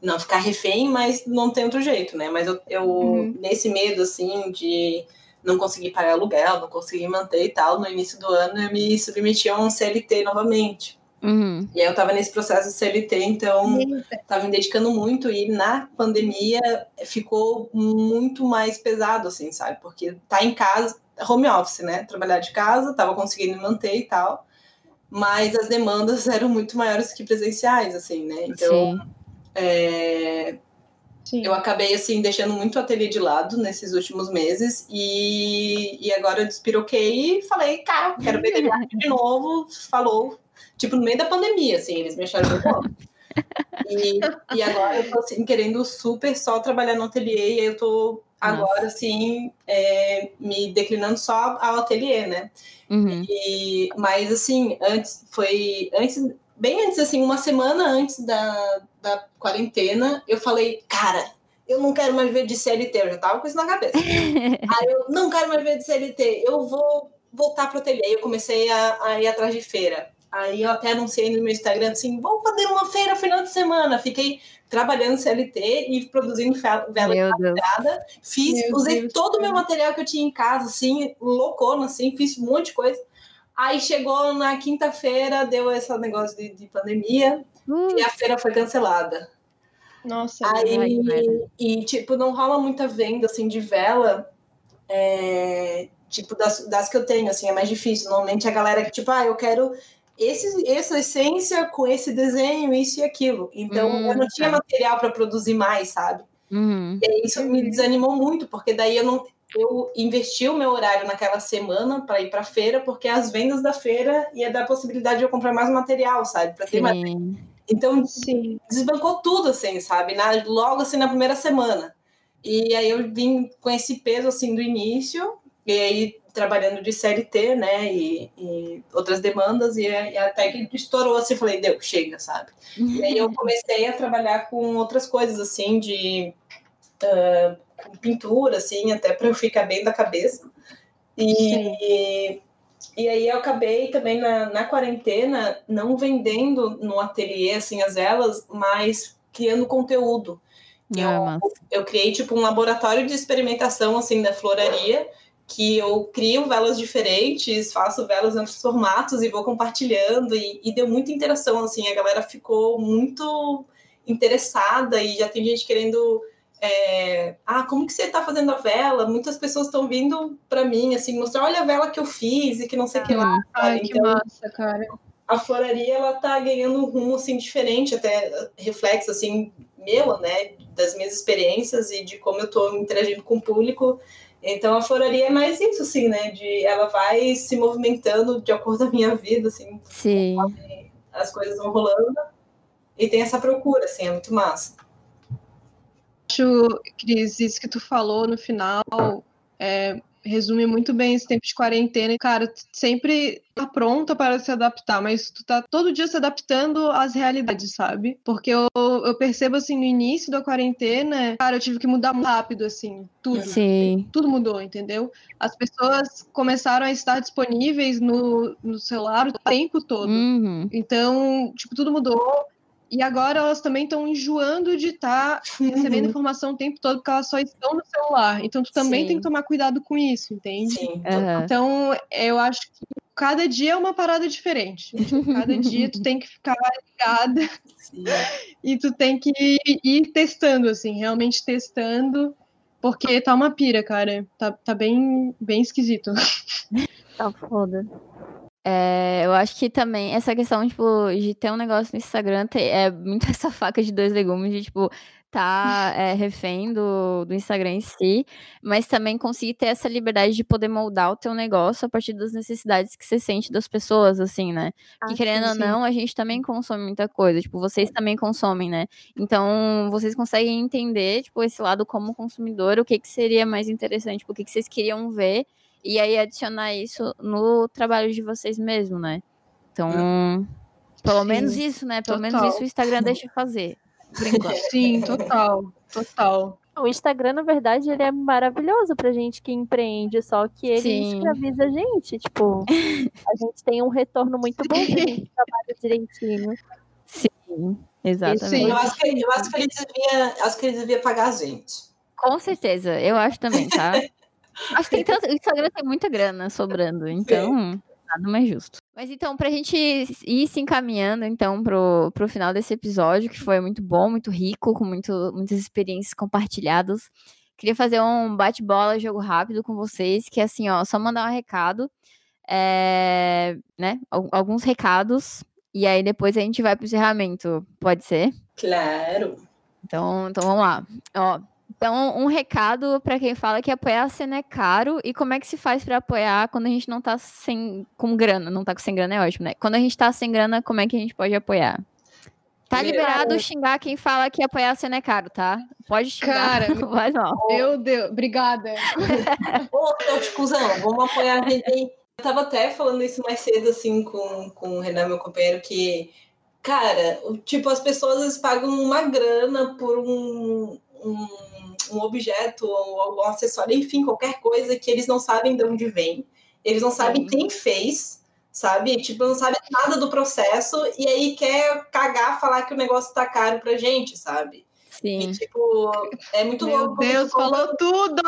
Não ficar refém, mas não tem outro jeito, né? Mas eu, eu Uhum. nesse medo, assim, de não conseguir pagar aluguel, não conseguir manter e tal, no início do ano eu me submeti a um CLT novamente. Uhum. E aí eu tava nesse processo de CLT, então tava me dedicando muito e na pandemia ficou muito mais pesado, assim, sabe? Porque tá em casa, home office, né? Trabalhar de casa, tava conseguindo manter e tal, mas as demandas eram muito maiores que presenciais, assim, né? Então, Sim. é, Sim. eu acabei, assim, deixando muito o ateliê de lado nesses últimos meses e, e agora eu despiroquei e falei, cara, quero arte de novo, falou, tipo, no meio da pandemia, assim, eles me acharam muito louca. E, e agora eu tô, assim, querendo super só trabalhar no ateliê e aí eu tô agora, assim, é, me declinando só ao ateliê, né? Uhum. E, mas assim, antes foi antes, bem antes assim, uma semana antes da, da quarentena, eu falei, cara, eu não quero mais viver de CLT, eu já tava com isso na cabeça. Aí eu não quero mais viver de CLT, eu vou voltar pro ateliê. Eu comecei a, a ir atrás de feira. Aí eu até anunciei no meu Instagram assim, vamos fazer uma feira final de semana. Fiquei trabalhando CLT e produzindo vela nada. Fiz, Meu usei Deus todo do o meu material que eu tinha em casa, assim, loucona, assim, fiz um monte de coisa. Aí chegou na quinta-feira, deu esse negócio de, de pandemia e a feira foi cancelada. Nossa, Aí, Ai, que merda. e tipo, não rola muita venda, assim, de vela é, tipo, das, das que eu tenho, assim, é mais difícil. Normalmente a galera que, tipo, ah, eu quero esse, essa essência com esse desenho, isso e aquilo. Então Hum, eu não tinha tá. material para produzir mais, sabe? Uhum. E isso me desanimou muito, porque daí eu não eu investi o meu horário naquela semana para ir para feira, porque as vendas da feira ia dar a possibilidade de eu comprar mais material, sabe? Para ter mais. Então Sim. desbancou tudo assim, sabe? Na, logo assim na primeira semana. E aí eu vim com esse peso assim do início, e aí trabalhando de CLT, né, e, e outras demandas, e, e até que estourou assim, falei, deu, chega, sabe? E aí eu comecei a trabalhar com outras coisas, assim, de com pintura, assim, até para eu ficar bem da cabeça. E, e aí eu acabei também na, na quarentena não vendendo no ateliê, assim, as velas, mas criando conteúdo. Ah, massa. Eu criei, tipo, um laboratório de experimentação, assim, da floraria, que eu crio velas diferentes, faço velas em outros formatos e vou compartilhando, e, e deu muita interação, assim, a galera ficou muito interessada e já tem gente querendo... é, ah, como que você tá fazendo a vela? Muitas pessoas estão vindo para mim, assim, mostrar, olha a vela que eu fiz e que não sei o que lá. Ai, sabe? que Então, massa, cara. a floraria ela tá ganhando um rumo assim diferente, até reflexo assim meu, né, das minhas experiências e de como eu tô interagindo com o público. Então a floraria é mais isso assim, né, de ela vai se movimentando de acordo com a minha vida, assim, Sim. as coisas vão rolando e tem essa procura, assim, é muito massa. acho, Cris, isso que tu falou no final é, resume muito bem esse tempo de quarentena. E, Cara, tu sempre tá pronta para se adaptar, mas tu tá todo dia se adaptando às realidades, sabe? Porque eu, eu percebo, assim, no início da quarentena, cara, eu tive que mudar muito rápido, assim, tudo. Sim. Tudo mudou, entendeu? As pessoas começaram a estar disponíveis no, no celular o tempo todo. Uhum. Então, tipo, tudo mudou. E agora elas também estão enjoando de estar recebendo informação o tempo todo, porque elas só estão no celular. Então, tu também Sim. tem que tomar cuidado com isso, entende? Sim. Aham. Então, eu acho que cada dia é uma parada diferente. Tipo, Cada dia tu tem que ficar ligada sim. e tu tem que ir testando, assim, realmente testando, porque tá uma pira, cara. Tá, tá bem, bem esquisito. Tá foda. É, eu acho que também essa questão, tipo, de ter um negócio no Instagram é muito essa faca de dois legumes, de, tipo, tá é, refém do, do Instagram em si, mas também conseguir ter essa liberdade de poder moldar o teu negócio a partir das necessidades que você sente das pessoas, assim, né? Porque Ah, querendo sim, ou sim. não, a gente também consome muita coisa, tipo, vocês também consomem, né? Então, vocês conseguem entender, tipo, esse lado como consumidor, o que que seria mais interessante, tipo, o que que vocês queriam ver, e aí adicionar isso no trabalho de vocês mesmo, né? Então, pelo Sim, menos isso, né? Pelo menos total. isso o Instagram deixa fazer. Sim, total. Total. O Instagram, na verdade, ele é maravilhoso pra gente que empreende, só que ele Sim. escraviza a gente. Tipo, a gente tem um retorno muito bom se a gente trabalha direitinho. Sim, exatamente. Sim. Eu acho que, eu acho que ele devia, acho que ele devia pagar a gente. Com certeza, eu acho também, tá? acho que tem tanto, o Instagram tem muita grana sobrando, então nada mais justo. Mas então, pra gente ir se encaminhando, então, pro, pro final desse episódio, que foi muito bom, muito rico, com muito, muitas experiências compartilhadas, queria fazer um bate-bola, jogo rápido com vocês, que é assim, ó, só mandar um recado, é, né, al- alguns recados, e aí depois a gente vai pro encerramento, pode ser? Claro. Então, então vamos lá. Ó, então, um recado para quem fala que apoiar a cena é caro e como é que se faz para apoiar quando a gente não tá sem com grana, não tá com sem grana é ótimo, né? Quando a gente tá sem grana, como é que a gente pode apoiar? Tá liberado xingar quem fala que apoiar a cena é caro, tá? Pode xingar, Cara, não vai não. Meu Deus, obrigada. Ô, ô, cuzão, vamos apoiar a gente. Eu tava até falando isso mais cedo, assim, com, com o Renan, meu companheiro, que, cara, o- tipo, as pessoas pagam uma grana por um, um, um objeto ou algum acessório, enfim, qualquer coisa que eles não sabem de onde vem, eles não sabem Sim. quem fez, sabe? Tipo, não sabem nada do processo e aí quer cagar, falar que o negócio tá caro pra gente, sabe? Sim. E, tipo, é muito Meu louco. Deus, compra- falou tudo!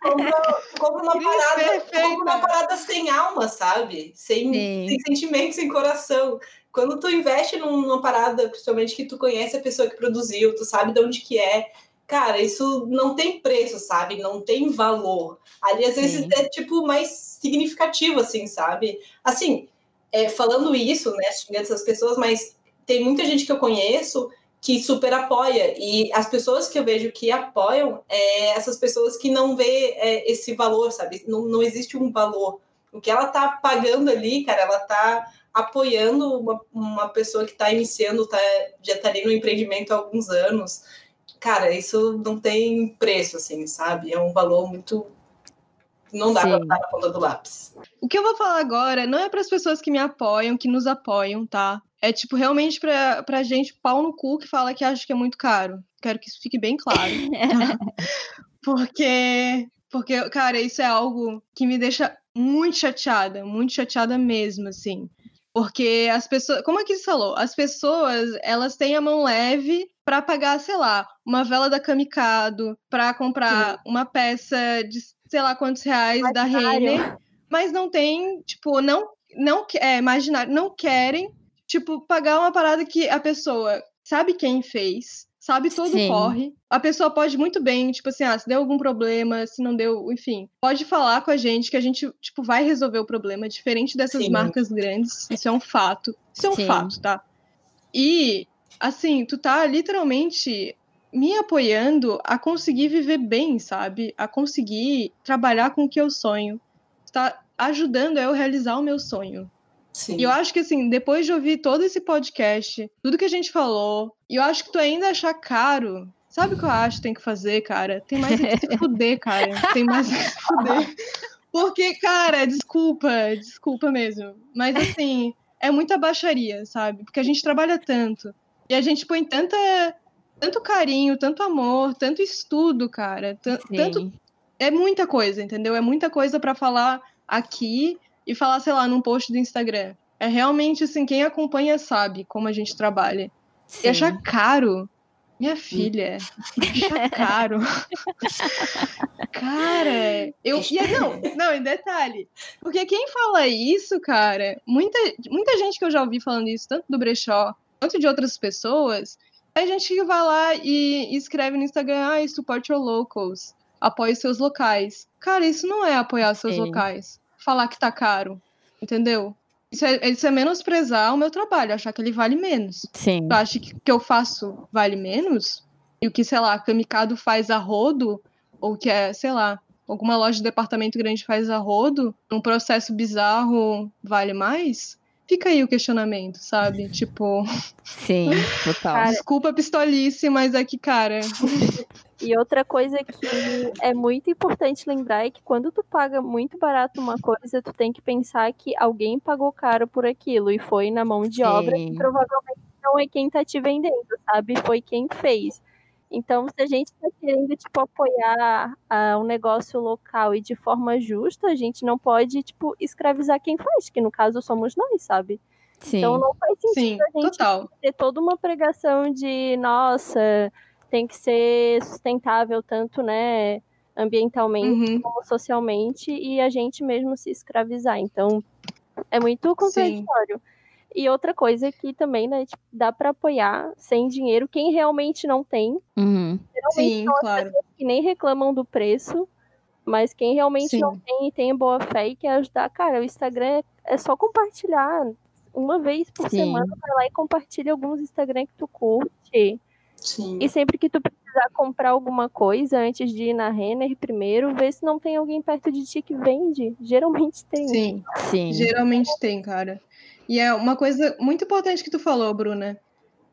compra, compra uma parada, compra uma parada sem alma, sabe? Sem, Sim. sem sentimento, sem coração. Quando tu investe num- numa parada, principalmente que tu conhece a pessoa que produziu, tu sabe de onde que é, cara, isso não tem preço, sabe? Não tem valor. Ali, às vezes, Sim. é, tipo, mais significativo, assim, sabe? Assim, é, falando isso, né, xingando essas pessoas, mas tem muita gente que eu conheço que super apoia. E as pessoas que eu vejo que apoiam é essas pessoas que não vê é, esse valor, sabe? Não, não existe um valor. O que ela tá pagando ali, cara, ela tá apoiando uma, uma pessoa que tá iniciando, tá, já tá ali no empreendimento há alguns anos. Cara, isso não tem preço, assim, sabe? É um valor muito. Não dá pra Sim. botar na ponta do lápis. O que eu vou falar agora não é para as pessoas que me apoiam, que nos apoiam, tá? É tipo realmente pra, pra gente pau no cu que fala que acha que é muito caro. Quero que isso fique bem claro. porque, porque, cara, isso é algo que me deixa muito chateada, muito chateada mesmo, assim. Porque as pessoas, como a Kiss falou, as pessoas, elas têm a mão leve pra pagar, sei lá, uma vela da Kamikado, pra comprar uma peça de sei lá quantos reais da. Renner, mas não tem, tipo, não não é imaginar, não querem, tipo, pagar uma parada que a pessoa sabe quem fez, sabe todo Sim. o corre. A pessoa pode muito bem, tipo assim, ah, se deu algum problema, se não deu, enfim, pode falar com a gente que a gente, tipo, vai resolver o problema, diferente dessas Sim. marcas grandes. Isso é um fato. Isso é um Sim. fato, tá? E, assim, tu tá literalmente me apoiando a conseguir viver bem, sabe? A conseguir trabalhar com o que eu sonho. Tu tá ajudando eu realizar o meu sonho. Sim. E eu acho que, assim, depois de ouvir todo esse podcast, tudo que a gente falou, e eu acho que tu ainda achar caro. Sabe o que eu acho que tem que fazer, cara? Tem mais é que se fuder, cara. Tem mais é que se fuder. Porque, cara, desculpa, desculpa mesmo. Mas, assim, é muita baixaria, sabe? Porque a gente trabalha tanto. E a gente põe tanta, tanto carinho, tanto amor, tanto estudo, cara. tan- Tanto é muita coisa, entendeu? É muita coisa pra falar aqui e falar, sei lá, num post do Instagram. É realmente assim, quem acompanha sabe como a gente trabalha. E Sim. achar caro, minha filha, achar caro. cara, eu. E é- não, não, em detalhe. Porque quem fala isso, cara, muita, muita gente que eu já ouvi falando isso, tanto do Brechó quanto de outras pessoas, é gente vai lá e escreve no Instagram, ah, support your locals, apoie seus locais. Cara, isso não é apoiar seus Sim. locais. Falar que tá caro, entendeu? Isso é, isso é menosprezar o meu trabalho, achar que ele vale menos. Sim. Tu acha que o que eu faço vale menos? E o que, sei lá, a Kamikado faz a rodo, ou que é, sei lá, alguma loja de departamento grande faz a rodo, num processo bizarro vale mais? Fica aí o questionamento, sabe? Tipo, Sim, total. Cara, desculpa a pistolice, mas é que, cara, E outra coisa que é muito importante lembrar é que quando tu paga muito barato uma coisa, tu tem que pensar que alguém pagou caro por aquilo e foi na mão de obra Sim. que provavelmente não é quem tá te vendendo, sabe? Foi quem fez. Então, se a gente tá querendo, tipo, apoiar ah, um negócio local e de forma justa, a gente não pode, tipo, escravizar quem faz, que no caso somos nós, sabe? Sim. Então não faz sentido sim, a gente total. ter toda uma pregação de, nossa, tem que ser sustentável tanto, né, ambientalmente Uhum, como socialmente e a gente mesmo se escravizar. Então, é muito contraditório. E outra coisa que também, né, tipo, dá para apoiar sem dinheiro quem realmente não tem. Uhum. Geralmente sim, são as claro. pessoas que nem reclamam do preço, mas quem realmente Sim. não tem e tem boa fé e quer ajudar, cara, o Instagram é- é só compartilhar. Uma vez por Sim. semana, vai lá e compartilha alguns Instagram que tu curte. Sim. E sempre que tu precisar comprar alguma coisa, antes de ir na Renner primeiro, vê se não tem alguém perto de ti que vende. Geralmente tem. Sim. Sim. Geralmente tem, cara. E é uma coisa muito importante que tu falou, Bruna.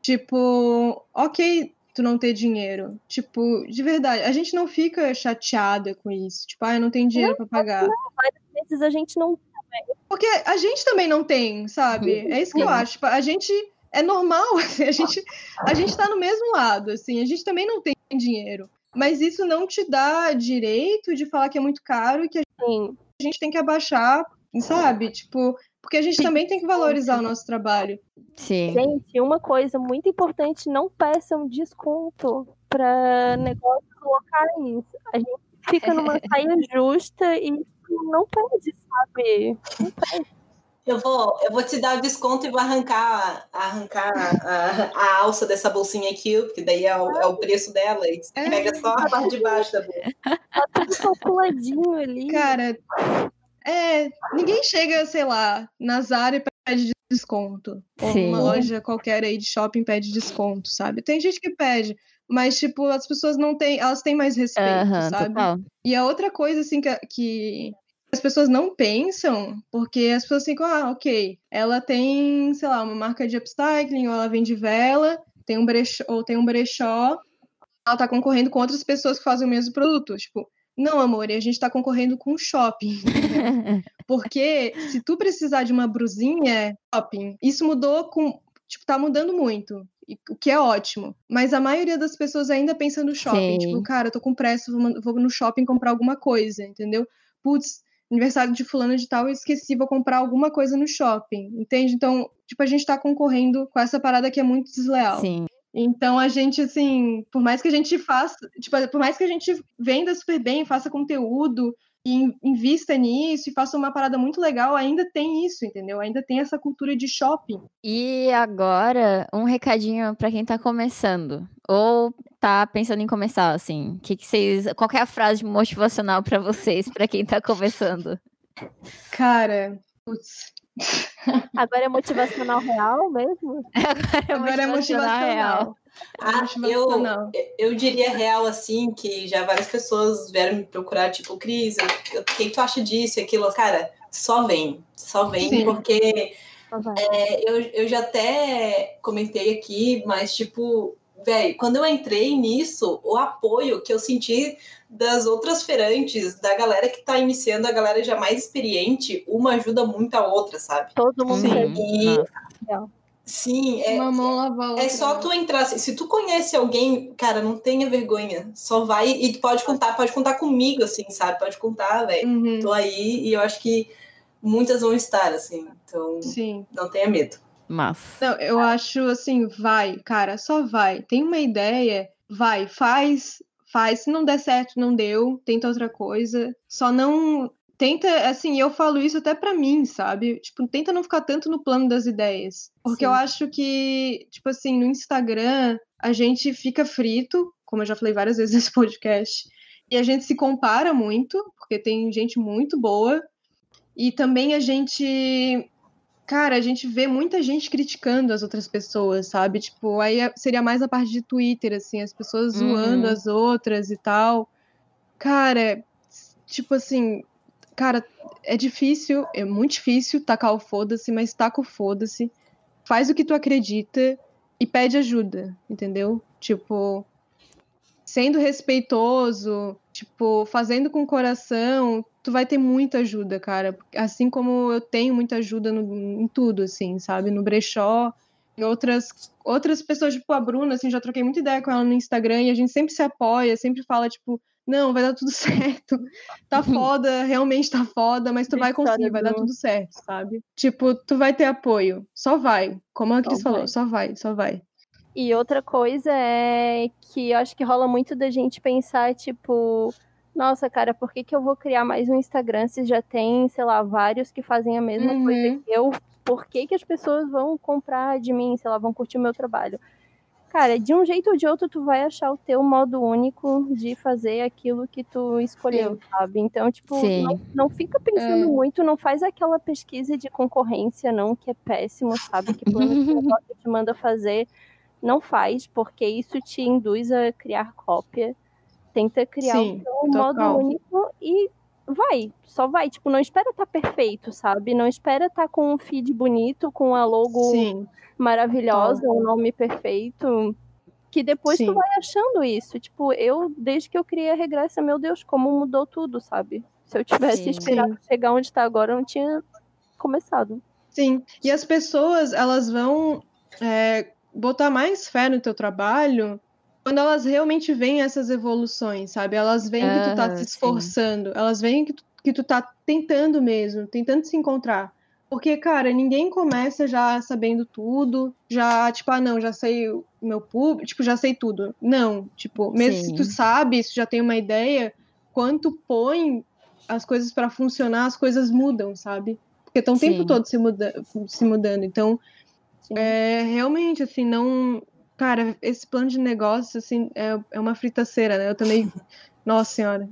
Tipo, ok tu não ter dinheiro. Tipo, de verdade, a gente não fica chateada com isso. Tipo, ah, eu não tenho dinheiro pra pagar. Às vezes a gente não Porque a gente também não tem, sabe? É isso que eu acho. Tipo, a gente é normal, assim, a gente a gente tá no mesmo lado, assim. A gente também não tem dinheiro. Mas isso não te dá direito de falar que é muito caro e que tem. a gente tem que abaixar, sabe? Tipo, porque a gente também tem que valorizar o nosso trabalho. Sim. Gente, uma coisa muito importante, não peçam desconto para negócios locais. A gente fica numa saia justa e não pede, sabe? Não pede. Eu vou, eu vou te dar o desconto e vou arrancar, arrancar a, a alça dessa bolsinha aqui, porque daí é o, é o preço dela. E É. pega só a parte de baixo da bolsa. Tá tudo calculadinho ali. Cara, é. Ninguém chega, sei lá, na Zara e pede desconto. Ou Sim. uma loja qualquer aí de shopping pede desconto, sabe? Tem gente que pede, mas, tipo, as pessoas não têm. Elas têm mais respeito, sabe? total. E a outra coisa, assim, que, que as pessoas não pensam, porque as pessoas ficam, ah, ok, ela tem, sei lá, uma marca de upcycling, ou ela vende vela, tem um brechó, ou tem um brechó, ela tá concorrendo com outras pessoas que fazem o mesmo produto. Tipo, não, amor, e a gente tá concorrendo com o shopping. Porque se tu precisar de uma brusinha, shopping, isso mudou com. Tipo, tá mudando muito. O que é ótimo. Mas a maioria das pessoas ainda pensa no shopping. Sim. Tipo, cara, eu tô com pressa, vou no shopping comprar alguma coisa, entendeu? Putz, aniversário de fulano de tal, eu esqueci, vou comprar alguma coisa no shopping. Entende? Então, tipo, a gente tá concorrendo com essa parada que é muito desleal. Sim. Então a gente, assim, por mais que a gente faça, tipo, por mais que a gente venda super bem, faça conteúdo e in- invista nisso e faça uma parada muito legal, ainda tem isso, entendeu? Ainda tem essa cultura de shopping. E agora, um recadinho pra quem tá começando. Ou tá pensando em começar, assim. Que que vocês, qual que é a frase motivacional pra vocês, pra quem tá começando? Cara, putz, Agora é motivacional real mesmo? agora é motivacional. É Ah, eu, motivacional. eu diria real assim, que já várias pessoas vieram me procurar, tipo, Cris, eu- o que tu acha disso e aquilo? Cara, só vem, só vem, Sim. porque Só é, eu, eu já até comentei aqui, mas tipo, velho, quando eu entrei nisso, o apoio que eu senti das outras feirantes, da galera que tá iniciando, a galera já mais experiente, uma ajuda muito a outra, sabe? Todo mundo Sim. E sim, é, Uma mão lava a outra. é só tu entrar. assim, Se tu conhece alguém, cara, não tenha vergonha. Só vai e tu pode contar, pode contar comigo, assim, sabe? Pode contar, velho. Uhum, Tô aí e eu acho que muitas vão estar, assim. Então, sim. não tenha medo. Mas. Não, eu acho assim, vai, cara, só vai. Tem uma ideia, vai, faz, faz. Se não der certo, não deu, tenta outra coisa. Só não tenta, assim, eu falo isso até pra mim, sabe? Tipo, tenta não ficar tanto no plano das ideias, porque Sim. eu acho que, tipo assim, no Instagram a gente fica frito, como eu já falei várias vezes nesse podcast, e a gente se compara muito, porque tem gente muito boa. E também a gente Cara, a gente vê muita gente criticando as outras pessoas, sabe? Tipo, aí é- seria mais a parte de Twitter, assim, as pessoas Uhum. zoando as outras e tal. Cara, tipo assim, cara, é difícil, é muito difícil tacar o foda-se, mas taca o foda-se. Faz o que tu acredita e pede ajuda, entendeu? Tipo, sendo respeitoso, tipo, fazendo com o coração, tu vai ter muita ajuda, cara. Assim como eu tenho muita ajuda no- em tudo, assim, sabe? No brechó, em outras, outras pessoas, tipo a Bruna, assim, já troquei muita ideia com ela no Instagram e a gente sempre se apoia, sempre fala, tipo, não, vai dar tudo certo. Tá foda, realmente tá foda, mas tu vai conseguir, vai dar do- tudo certo, sabe? Tipo, tu vai ter apoio. Só vai. Como a Cris falou, só vai, só vai. E outra coisa é que eu acho que rola muito da gente pensar, tipo, nossa, cara, por que, que eu vou criar mais um Instagram se já tem, sei lá, vários que fazem a mesma Uhum. coisa que eu? Por que, que as pessoas vão comprar de mim, sei lá, vão curtir o meu trabalho? Cara, de um jeito ou de outro, tu vai achar o teu modo único de fazer aquilo que tu escolheu, sabe? Então, tipo, Sim. não, não fica pensando É. muito, não faz aquela pesquisa de concorrência, não, que é péssimo, sabe? Que plano de negócio te manda fazer não faz, porque isso te induz a criar cópia. Tenta criar Sim, o teu modo único e vai, só vai. Tipo, não espera estar perfeito, sabe? Não espera estar com um feed bonito, com a logo Sim, maravilhosa, um nome perfeito. Que depois Sim. tu vai achando isso. Tipo, eu, desde que eu criei a regressa, meu Deus, como mudou tudo, sabe? Se eu tivesse Sim. esperado chegar onde tá agora, eu não tinha começado. sim. E as pessoas, elas vão é, botar mais fé no teu trabalho quando elas realmente veem essas evoluções, sabe? Elas veem que tu tá Aham, se sim. esforçando, elas veem que tu, que tu tá tentando mesmo, tentando se encontrar. Porque, cara, ninguém começa já sabendo tudo, já, tipo, ah, não, já sei o meu público, tipo, já sei tudo. Não, tipo, mesmo se tu Sim. sabe, se tu já tem uma ideia, quando tu põe as coisas pra funcionar, as coisas mudam, sabe? Porque estão o tempo Sim. todo se, muda se mudando. Então, Sim. é, realmente, assim, não. Cara, esse plano de negócio, assim, é, é uma fritaceira, né? Eu também. Nossa senhora.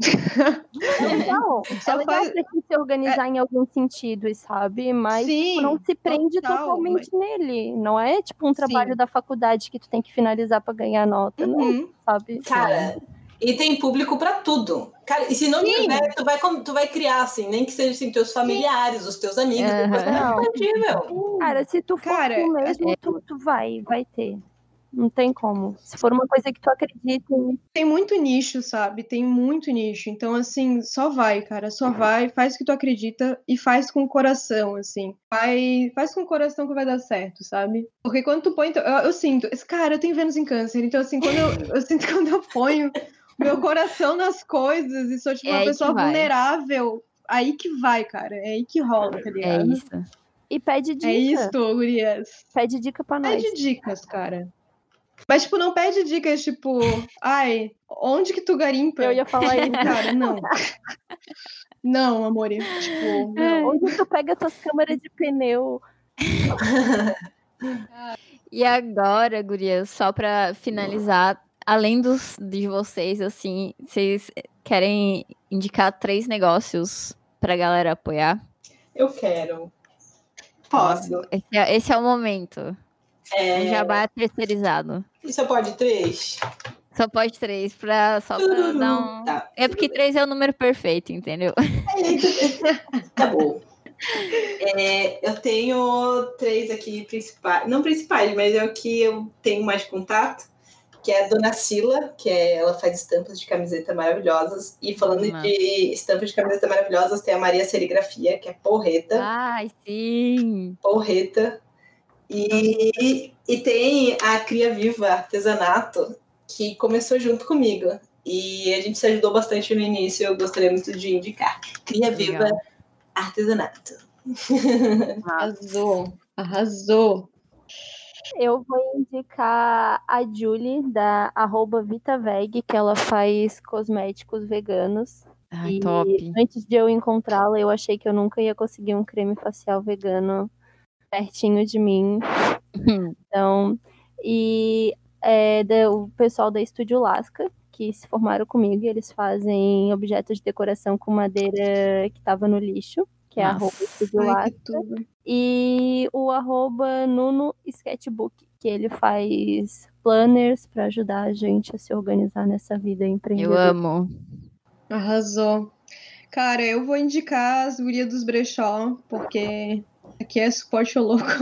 É legal. Só é legal faz- pra gente se organizar em alguns sentidos, sabe? Mas Sim, tipo, não se prende total, totalmente nele. Não é tipo um trabalho Sim. da faculdade que tu tem que finalizar pra ganhar nota, não, Uhum. sabe? Cara, e tem público pra tudo. Cara, e se não tiver, tu vai, tu vai criar, assim, nem que seja assim, teus familiares, os teus amigos, Aham. depois vai Não. meu. Cara, se tu for Cara, tu mesmo, tu, tu vai, vai ter. Não tem como. Se for uma coisa que tu acredita, em- Tem muito nicho, sabe? Tem muito nicho. Então, assim, só vai, cara. Só vai, faz o que tu acredita e faz com o coração, assim. Faz, faz com o coração que vai dar certo, sabe? Porque quando tu põe. Eu, eu sinto. esse- Cara, eu tenho Vênus em câncer. Então, assim, quando eu, eu sinto que quando eu ponho meu coração nas coisas e sou, tipo, É uma que pessoa vai. vulnerável, aí que vai, cara. É aí que rola, tá É ligado? isso. e pede dica. É isso, gurias. Pede dica pra nós. Pede dicas, cara. Mas, tipo, não pede dicas, tipo, ai, onde que tu garimpa? Eu ia falar isso. Cara, não. Não, amor. Tipo, não. Onde tu pega tuas câmeras de pneu? E agora, gurias, só pra finalizar, além dos de vocês, assim, vocês querem indicar três negócios pra galera apoiar? Eu quero. Posso. Esse é, esse é o momento. É, jabá terceirizado. Isso pode três? Só pode três, pra, só pra dar um. Tá. É porque três é o número perfeito, entendeu? Tá bom. É, eu tenho três aqui principais, não principais, mas é o que eu tenho mais contato, que é a Dona Sila, que é, ela faz estampas de camiseta maravilhosas. E falando Massa. de estampas de camiseta maravilhosas, tem a Maria Serigrafia, que é porreta, Ai, sim! porreta. E, e tem a Cria Viva Artesanato, que começou junto comigo. E a gente se ajudou bastante no início, eu gostaria muito de indicar. Cria Viva Legal. Artesanato. Arrasou. Arrasou. Eu vou indicar a Julie, da arroba VitaVeg, que ela faz cosméticos veganos. Ai, E top. Antes de eu encontrá-la, eu achei que eu nunca ia conseguir um creme facial vegano pertinho de mim. Então, e é da- o pessoal da Estúdio Lasca, que se formaram comigo, e eles fazem objetos de decoração com madeira que estava no lixo, que é Nossa. arroba Estúdio Ai, Lasca. E o arroba Nuno Sketchbook, que ele faz planners para ajudar a gente a se organizar nessa vida Eu empreendedora. amo. Arrasou. Cara, eu vou indicar as gurias dos brechó, porque aqui é suporte ao louco.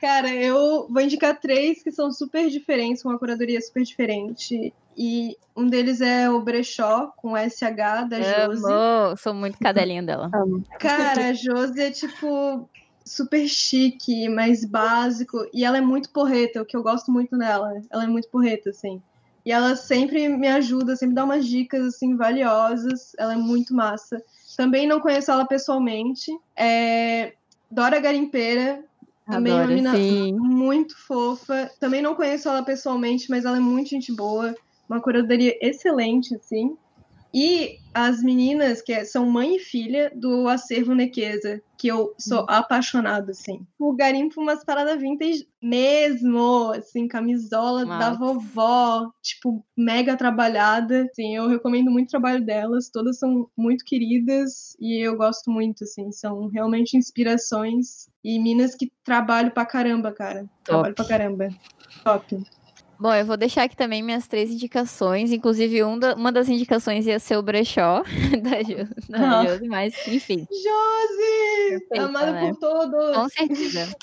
Cara, eu vou indicar três que são super diferentes, com uma curadoria super diferente. E um deles é o brechó, com SH, da Josi. Amo. Sou muito cadelinha dela. Cara, a Josi é tipo super chique, mais básico. E ela é muito porreta, o que eu gosto muito nela. Ela é muito porreta, assim. E ela sempre me ajuda, sempre dá umas dicas, assim, valiosas. Ela é muito massa. Também não conheço ela pessoalmente. É... Dora Garimpeira, também é uma Adoro, mina sim. muito fofa. Também não conheço ela pessoalmente, mas ela é muito gente boa. Uma curadoria excelente, assim. E as meninas, que é- são mãe e filha do acervo Nequeza, que eu sou apaixonada, assim. O garimpo umas paradas vintage mesmo, assim, camisola da Massa. vovó, tipo, mega trabalhada. Assim, eu recomendo muito o trabalho delas, todas são muito queridas e eu gosto muito, assim, são realmente inspirações e minas que trabalham pra caramba, cara. Trabalho pra caramba. Top. Bom, eu vou deixar aqui também minhas três indicações. Inclusive, um da- uma das indicações ia ser o brechó da, Jo- da Ah. Josi, mas enfim, Josi! Perfeita, Amada né? por todos! com certeza.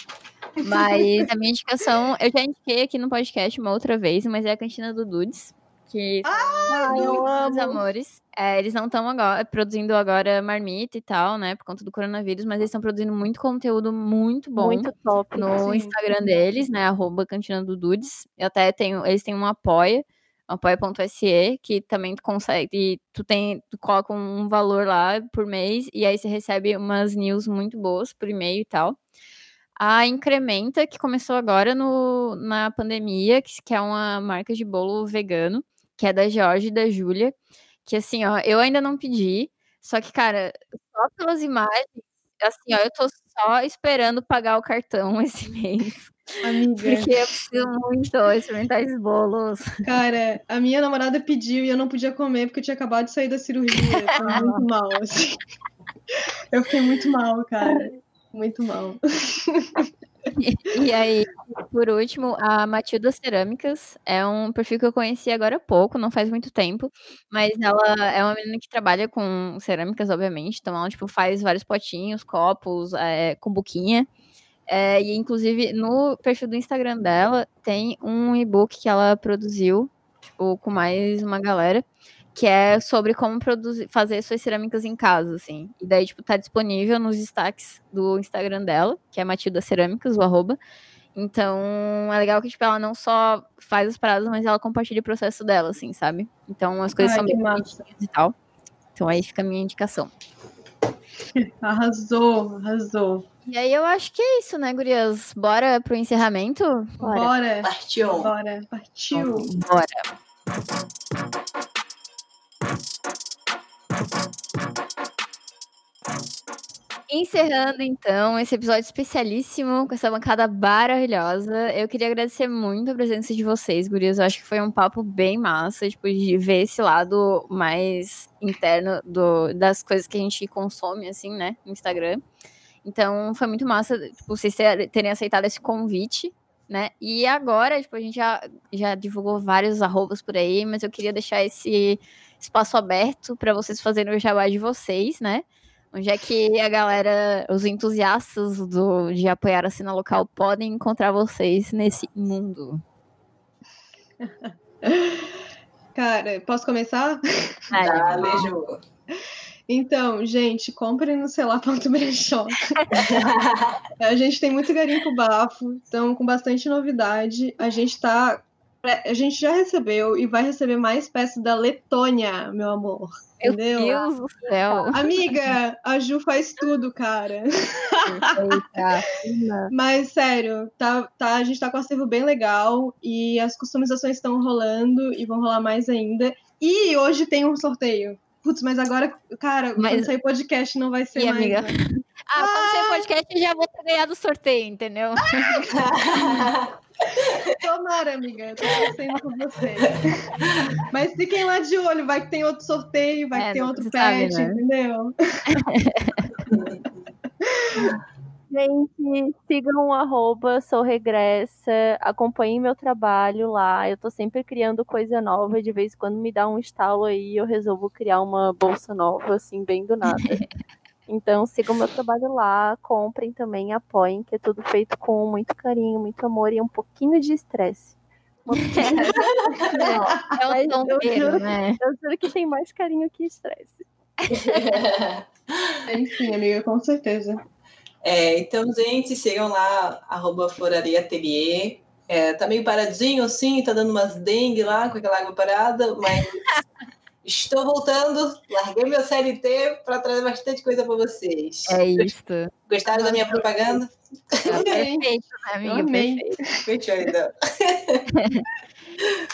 Mas a minha indicação, eu já indiquei aqui no podcast uma outra vez, mas é a Cantina do Dudes. Que Ai, eu Os amo. amores. É, eles não estão agora produzindo agora marmita e tal, né? Por conta do coronavírus, mas eles estão produzindo muito conteúdo muito bom Muito top. no sim. Instagram deles, né? Arroba Cantina do Dudes. Eu até tenho, eles têm um apoia, apoia.se, que também tu consegue, tu tem, tu coloca um valor lá por mês e aí você recebe umas news muito boas por e-mail e tal. A Incrementa, que começou agora no, na pandemia, que, que é uma marca de bolo vegano, que é da Georgia e da Júlia. Que assim, ó, eu ainda não pedi, Só que, cara, só pelas imagens, assim, ó, eu tô só esperando pagar o cartão esse mês. Amiga, Porque eu preciso muito experimentar esses bolos. cara, a minha namorada pediu e eu não podia comer porque eu tinha acabado de sair da cirurgia. Foi muito mal, assim. Eu fiquei muito mal, cara. Muito mal. E aí, por último, a Matilda Cerâmicas é um perfil que eu conheci agora há pouco, não faz muito tempo, mas ela é uma menina que trabalha com cerâmicas, obviamente, então ela, tipo, faz vários potinhos, copos, é, com buquinha, É, e inclusive no perfil do Instagram dela tem um e-book que ela produziu, tipo, com mais uma galera, que é sobre como produzir, fazer suas cerâmicas em casa, assim. E daí, tipo, tá disponível nos destaques do Instagram dela, que é Matilda Cerâmicas, o arroba. Então, é legal que, tipo, ela não só faz as paradas, mas ela compartilha o processo dela, assim, sabe? Então, as coisas Ai, são bem e tal. Então, aí fica a minha indicação. Arrasou, arrasou. E aí, eu acho que é isso, né, gurias? Bora pro encerramento? Bora. Bora, Partiu. bora. Partiu. Bora. Encerrando então esse episódio especialíssimo com essa bancada maravilhosa. Eu queria agradecer muito a presença de vocês, gurias. Eu acho que foi um papo bem massa, tipo, de ver esse lado mais interno do, das coisas que a gente consome, assim, né, no Instagram. Então, foi muito massa, tipo, vocês ter- terem aceitado esse convite, né? E agora, tipo, a gente já, já divulgou vários arrobas por aí, mas eu queria deixar esse espaço aberto para vocês fazerem o jabá de vocês, né? Onde é que a galera, os entusiastas do, de apoiar a cena local podem encontrar vocês nesse mundo? Cara, posso começar? Dale, Ju. Então, gente, comprem no celular.brechó. A gente tem muito garimpo bafo, então com bastante novidade. A gente tá. A gente já recebeu e vai receber mais peças da Letônia, meu amor. Meu? Deus do céu! Amiga, a Ju faz tudo, cara. Mas, sério, tá, tá, a gente tá com um acervo bem legal e as customizações estão rolando e vão rolar mais ainda. E hoje tem um sorteio. Putz, mas agora, cara, Mas- quando sair podcast não vai ser E, mais. amiga? né? Ah, quando sair o podcast, eu já vou ter ganhado o sorteio, entendeu? Tomara, amiga. Eu tô torcendo por você. Mas fiquem lá de olho, vai que tem outro sorteio, vai É, que tem outro se sabe, pet, né? entendeu? Gente, sigam o arroba, sou regressa, acompanhem meu trabalho lá. Eu tô sempre criando coisa nova, de vez em quando me dá um estalo aí, eu resolvo criar uma bolsa nova, assim, bem do nada. Então sigam meu trabalho lá, comprem também, apoiem, que é tudo feito com muito carinho, muito amor e um pouquinho de estresse. Uma pequena- É o eu tombeiro, juro- né? Eu juro que tem mais carinho que estresse. Enfim, amiga, com certeza. É, então, gente, sigam lá, arroba Floraria Atelier. É, tá meio paradinho assim, tá dando umas dengue lá com aquela água parada, mas estou voltando, larguei meu CLT para trazer bastante coisa para vocês. É isso. Gostaram da minha propaganda? É perfeito, né, amiga? Eu amei. Perfeito. Fechou, então.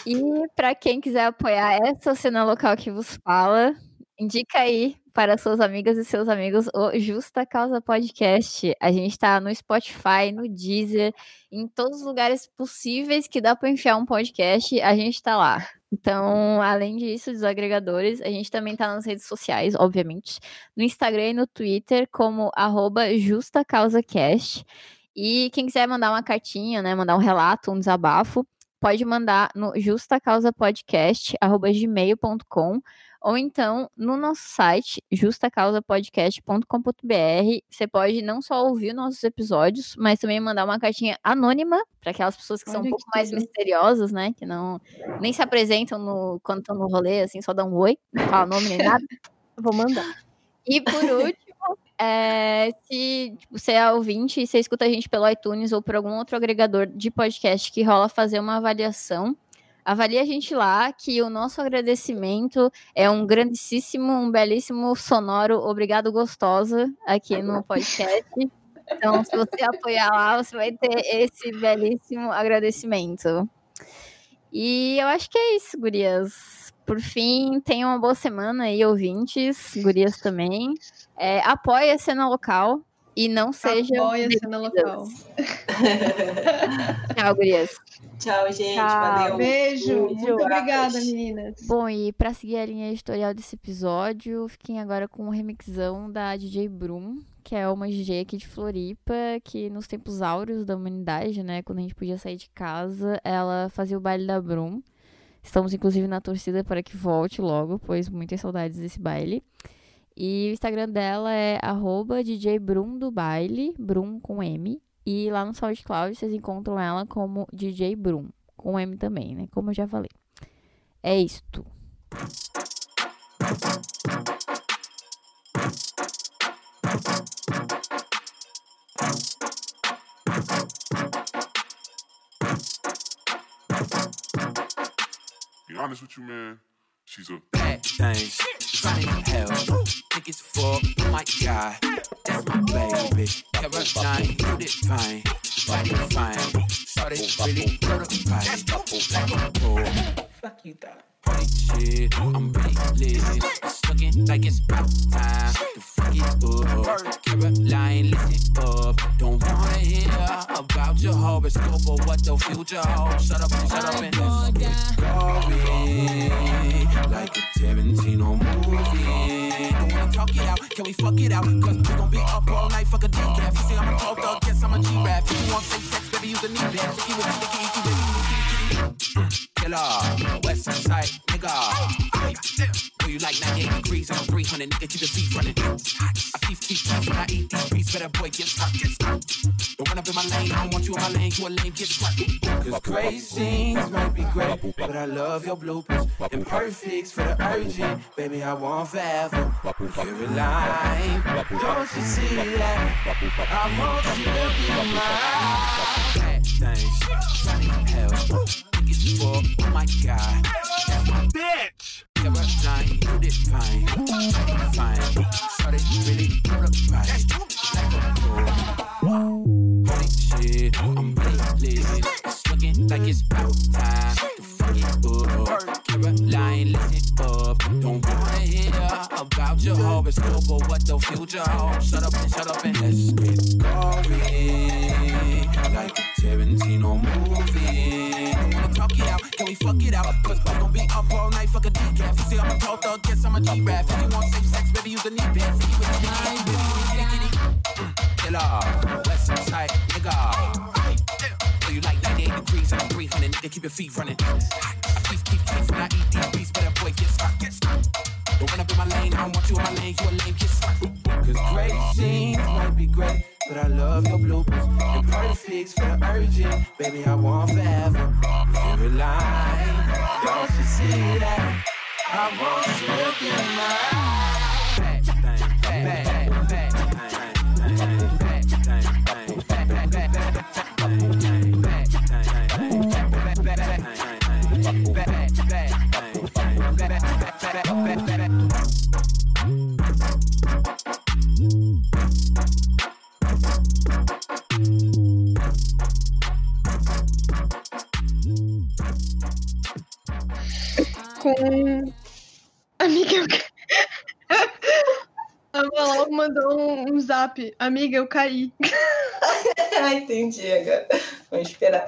E para quem quiser apoiar essa cena local que vos fala, indica aí para suas amigas e seus amigos o Justa Causa Podcast. A gente está no Spotify, no Deezer, em todos os lugares possíveis que dá para enfiar um podcast, a gente está lá. Então, além disso, dos agregadores, a gente também está nas redes sociais, obviamente, no Instagram e no Twitter, como JustaCausaCast. E quem quiser mandar uma cartinha, né, mandar um relato, um desabafo, pode mandar no justacausapodcast.gmail.com ou então no nosso site, justacausapodcast.com.br. Você pode não só ouvir nossos episódios, mas também mandar uma cartinha anônima para aquelas pessoas que são um Olha pouco que mais misteriosas, né? Que não nem se apresentam no, quando estão no rolê, assim, só dão um oi, não fala nome nem nada. Vou mandar. E por último, é, se tipo, você é ouvinte e você escuta a gente pelo iTunes ou por algum outro agregador de podcast que rola fazer uma avaliação, avalie a gente lá, que o nosso agradecimento é um grandíssimo, um belíssimo sonoro obrigado gostosa aqui no podcast. Então, se você apoiar lá, você vai ter esse belíssimo agradecimento. E eu acho que é isso, gurias. Por fim, tenham uma boa semana aí, ouvintes, gurias também. É, apoie a cena local e não seja. Apoia a cena local. Tchau, gurias. Tchau, gente. Tchau. Valeu. Beijo. Beijo. Muito obrigada, meninas. Bom, e pra seguir a linha editorial desse episódio, fiquem agora com um remixão da DJ Brum, que é uma DJ aqui de Floripa, que nos tempos áureos da humanidade, né, quando a gente podia sair de casa, ela fazia o baile da Brum. Estamos, inclusive, na torcida para que volte logo, pois muitas saudades desse baile. E o Instagram dela é arroba DJ Brum do baile, Brum com M. E lá no SoundCloud vocês encontram ela como DJ Brum, com M também, né, como eu já falei. É isto. Be honest with you, man. She's a bad things. Funny hell. Think it's fuck. My guy, That's my baby. Caroline, you did fine. Body fine. Started really prototype. Like a bull. Fuck you, thought. Party shit. I'm really lit. It's looking like it's about time to fuck it up. Caroline, listen up. Don't wanna hear about your horoscope or what the future holds. Shut up and shut up and listen. Glory, like a Tarantino movie. Don't wanna talk it out, can we fuck it out? Cause we gon' be up all night, fuck a decaf. You say I'm a tall dog, guess I'm a G-rap. If you want safe sex, baby, use a knee pad. So keep it, keep it, keep Killer, West Side nigga. Do you like 98 degrees? I'm 300, nigga, keep the feet running. I keep, keep, keep when I eat these beats, better boy, get stuck, get stuck. Don't run up in my lane, I don't want you in my lane, you a lame, get stuck. Cause great scenes might be great, but I love your bloopers. Imperfects for the urgent, baby, I want forever. Caroline, don't you see that? I want you to be mine. Things, sunny hell, think it's for, oh my god. Bitch. Caroline, you did fine, fine. Started really prototype, like a pro. Holy shit, I'm really lit. It's looking like it's about time to fuck it up. Caroline, listen up. Don't wanna hear about your horoscope or what the future holds. Shut up and shut up and let's get going. Like Tarantino movie. Wanna talk it out, can we fuck it out? Cause we gon' be up all night, fuck a decaf. You say I'm a tall thug, guess I'm a G-rap. If you want safe sex, baby, use a knee pad. See you with baby. Killer, West Side nigga. So you like 98 degrees and I'm 300, nigga, keep your feet running. I keep, keep, keep when I eat these beats, better boy, get stuck, get stuck. Don't run up in my lane, I don't want you in my lane, you a lame, get stuck. Cause great scenes might be great, but I love your bloopers. And perfects for urgent, baby, I want forever. Caroline, don't you see that? I want you to be mine. Bad, bad Com. Amiga, eu. A Malol mandou um zap. Amiga, eu caí. Ah, entendi agora. Vamos esperar.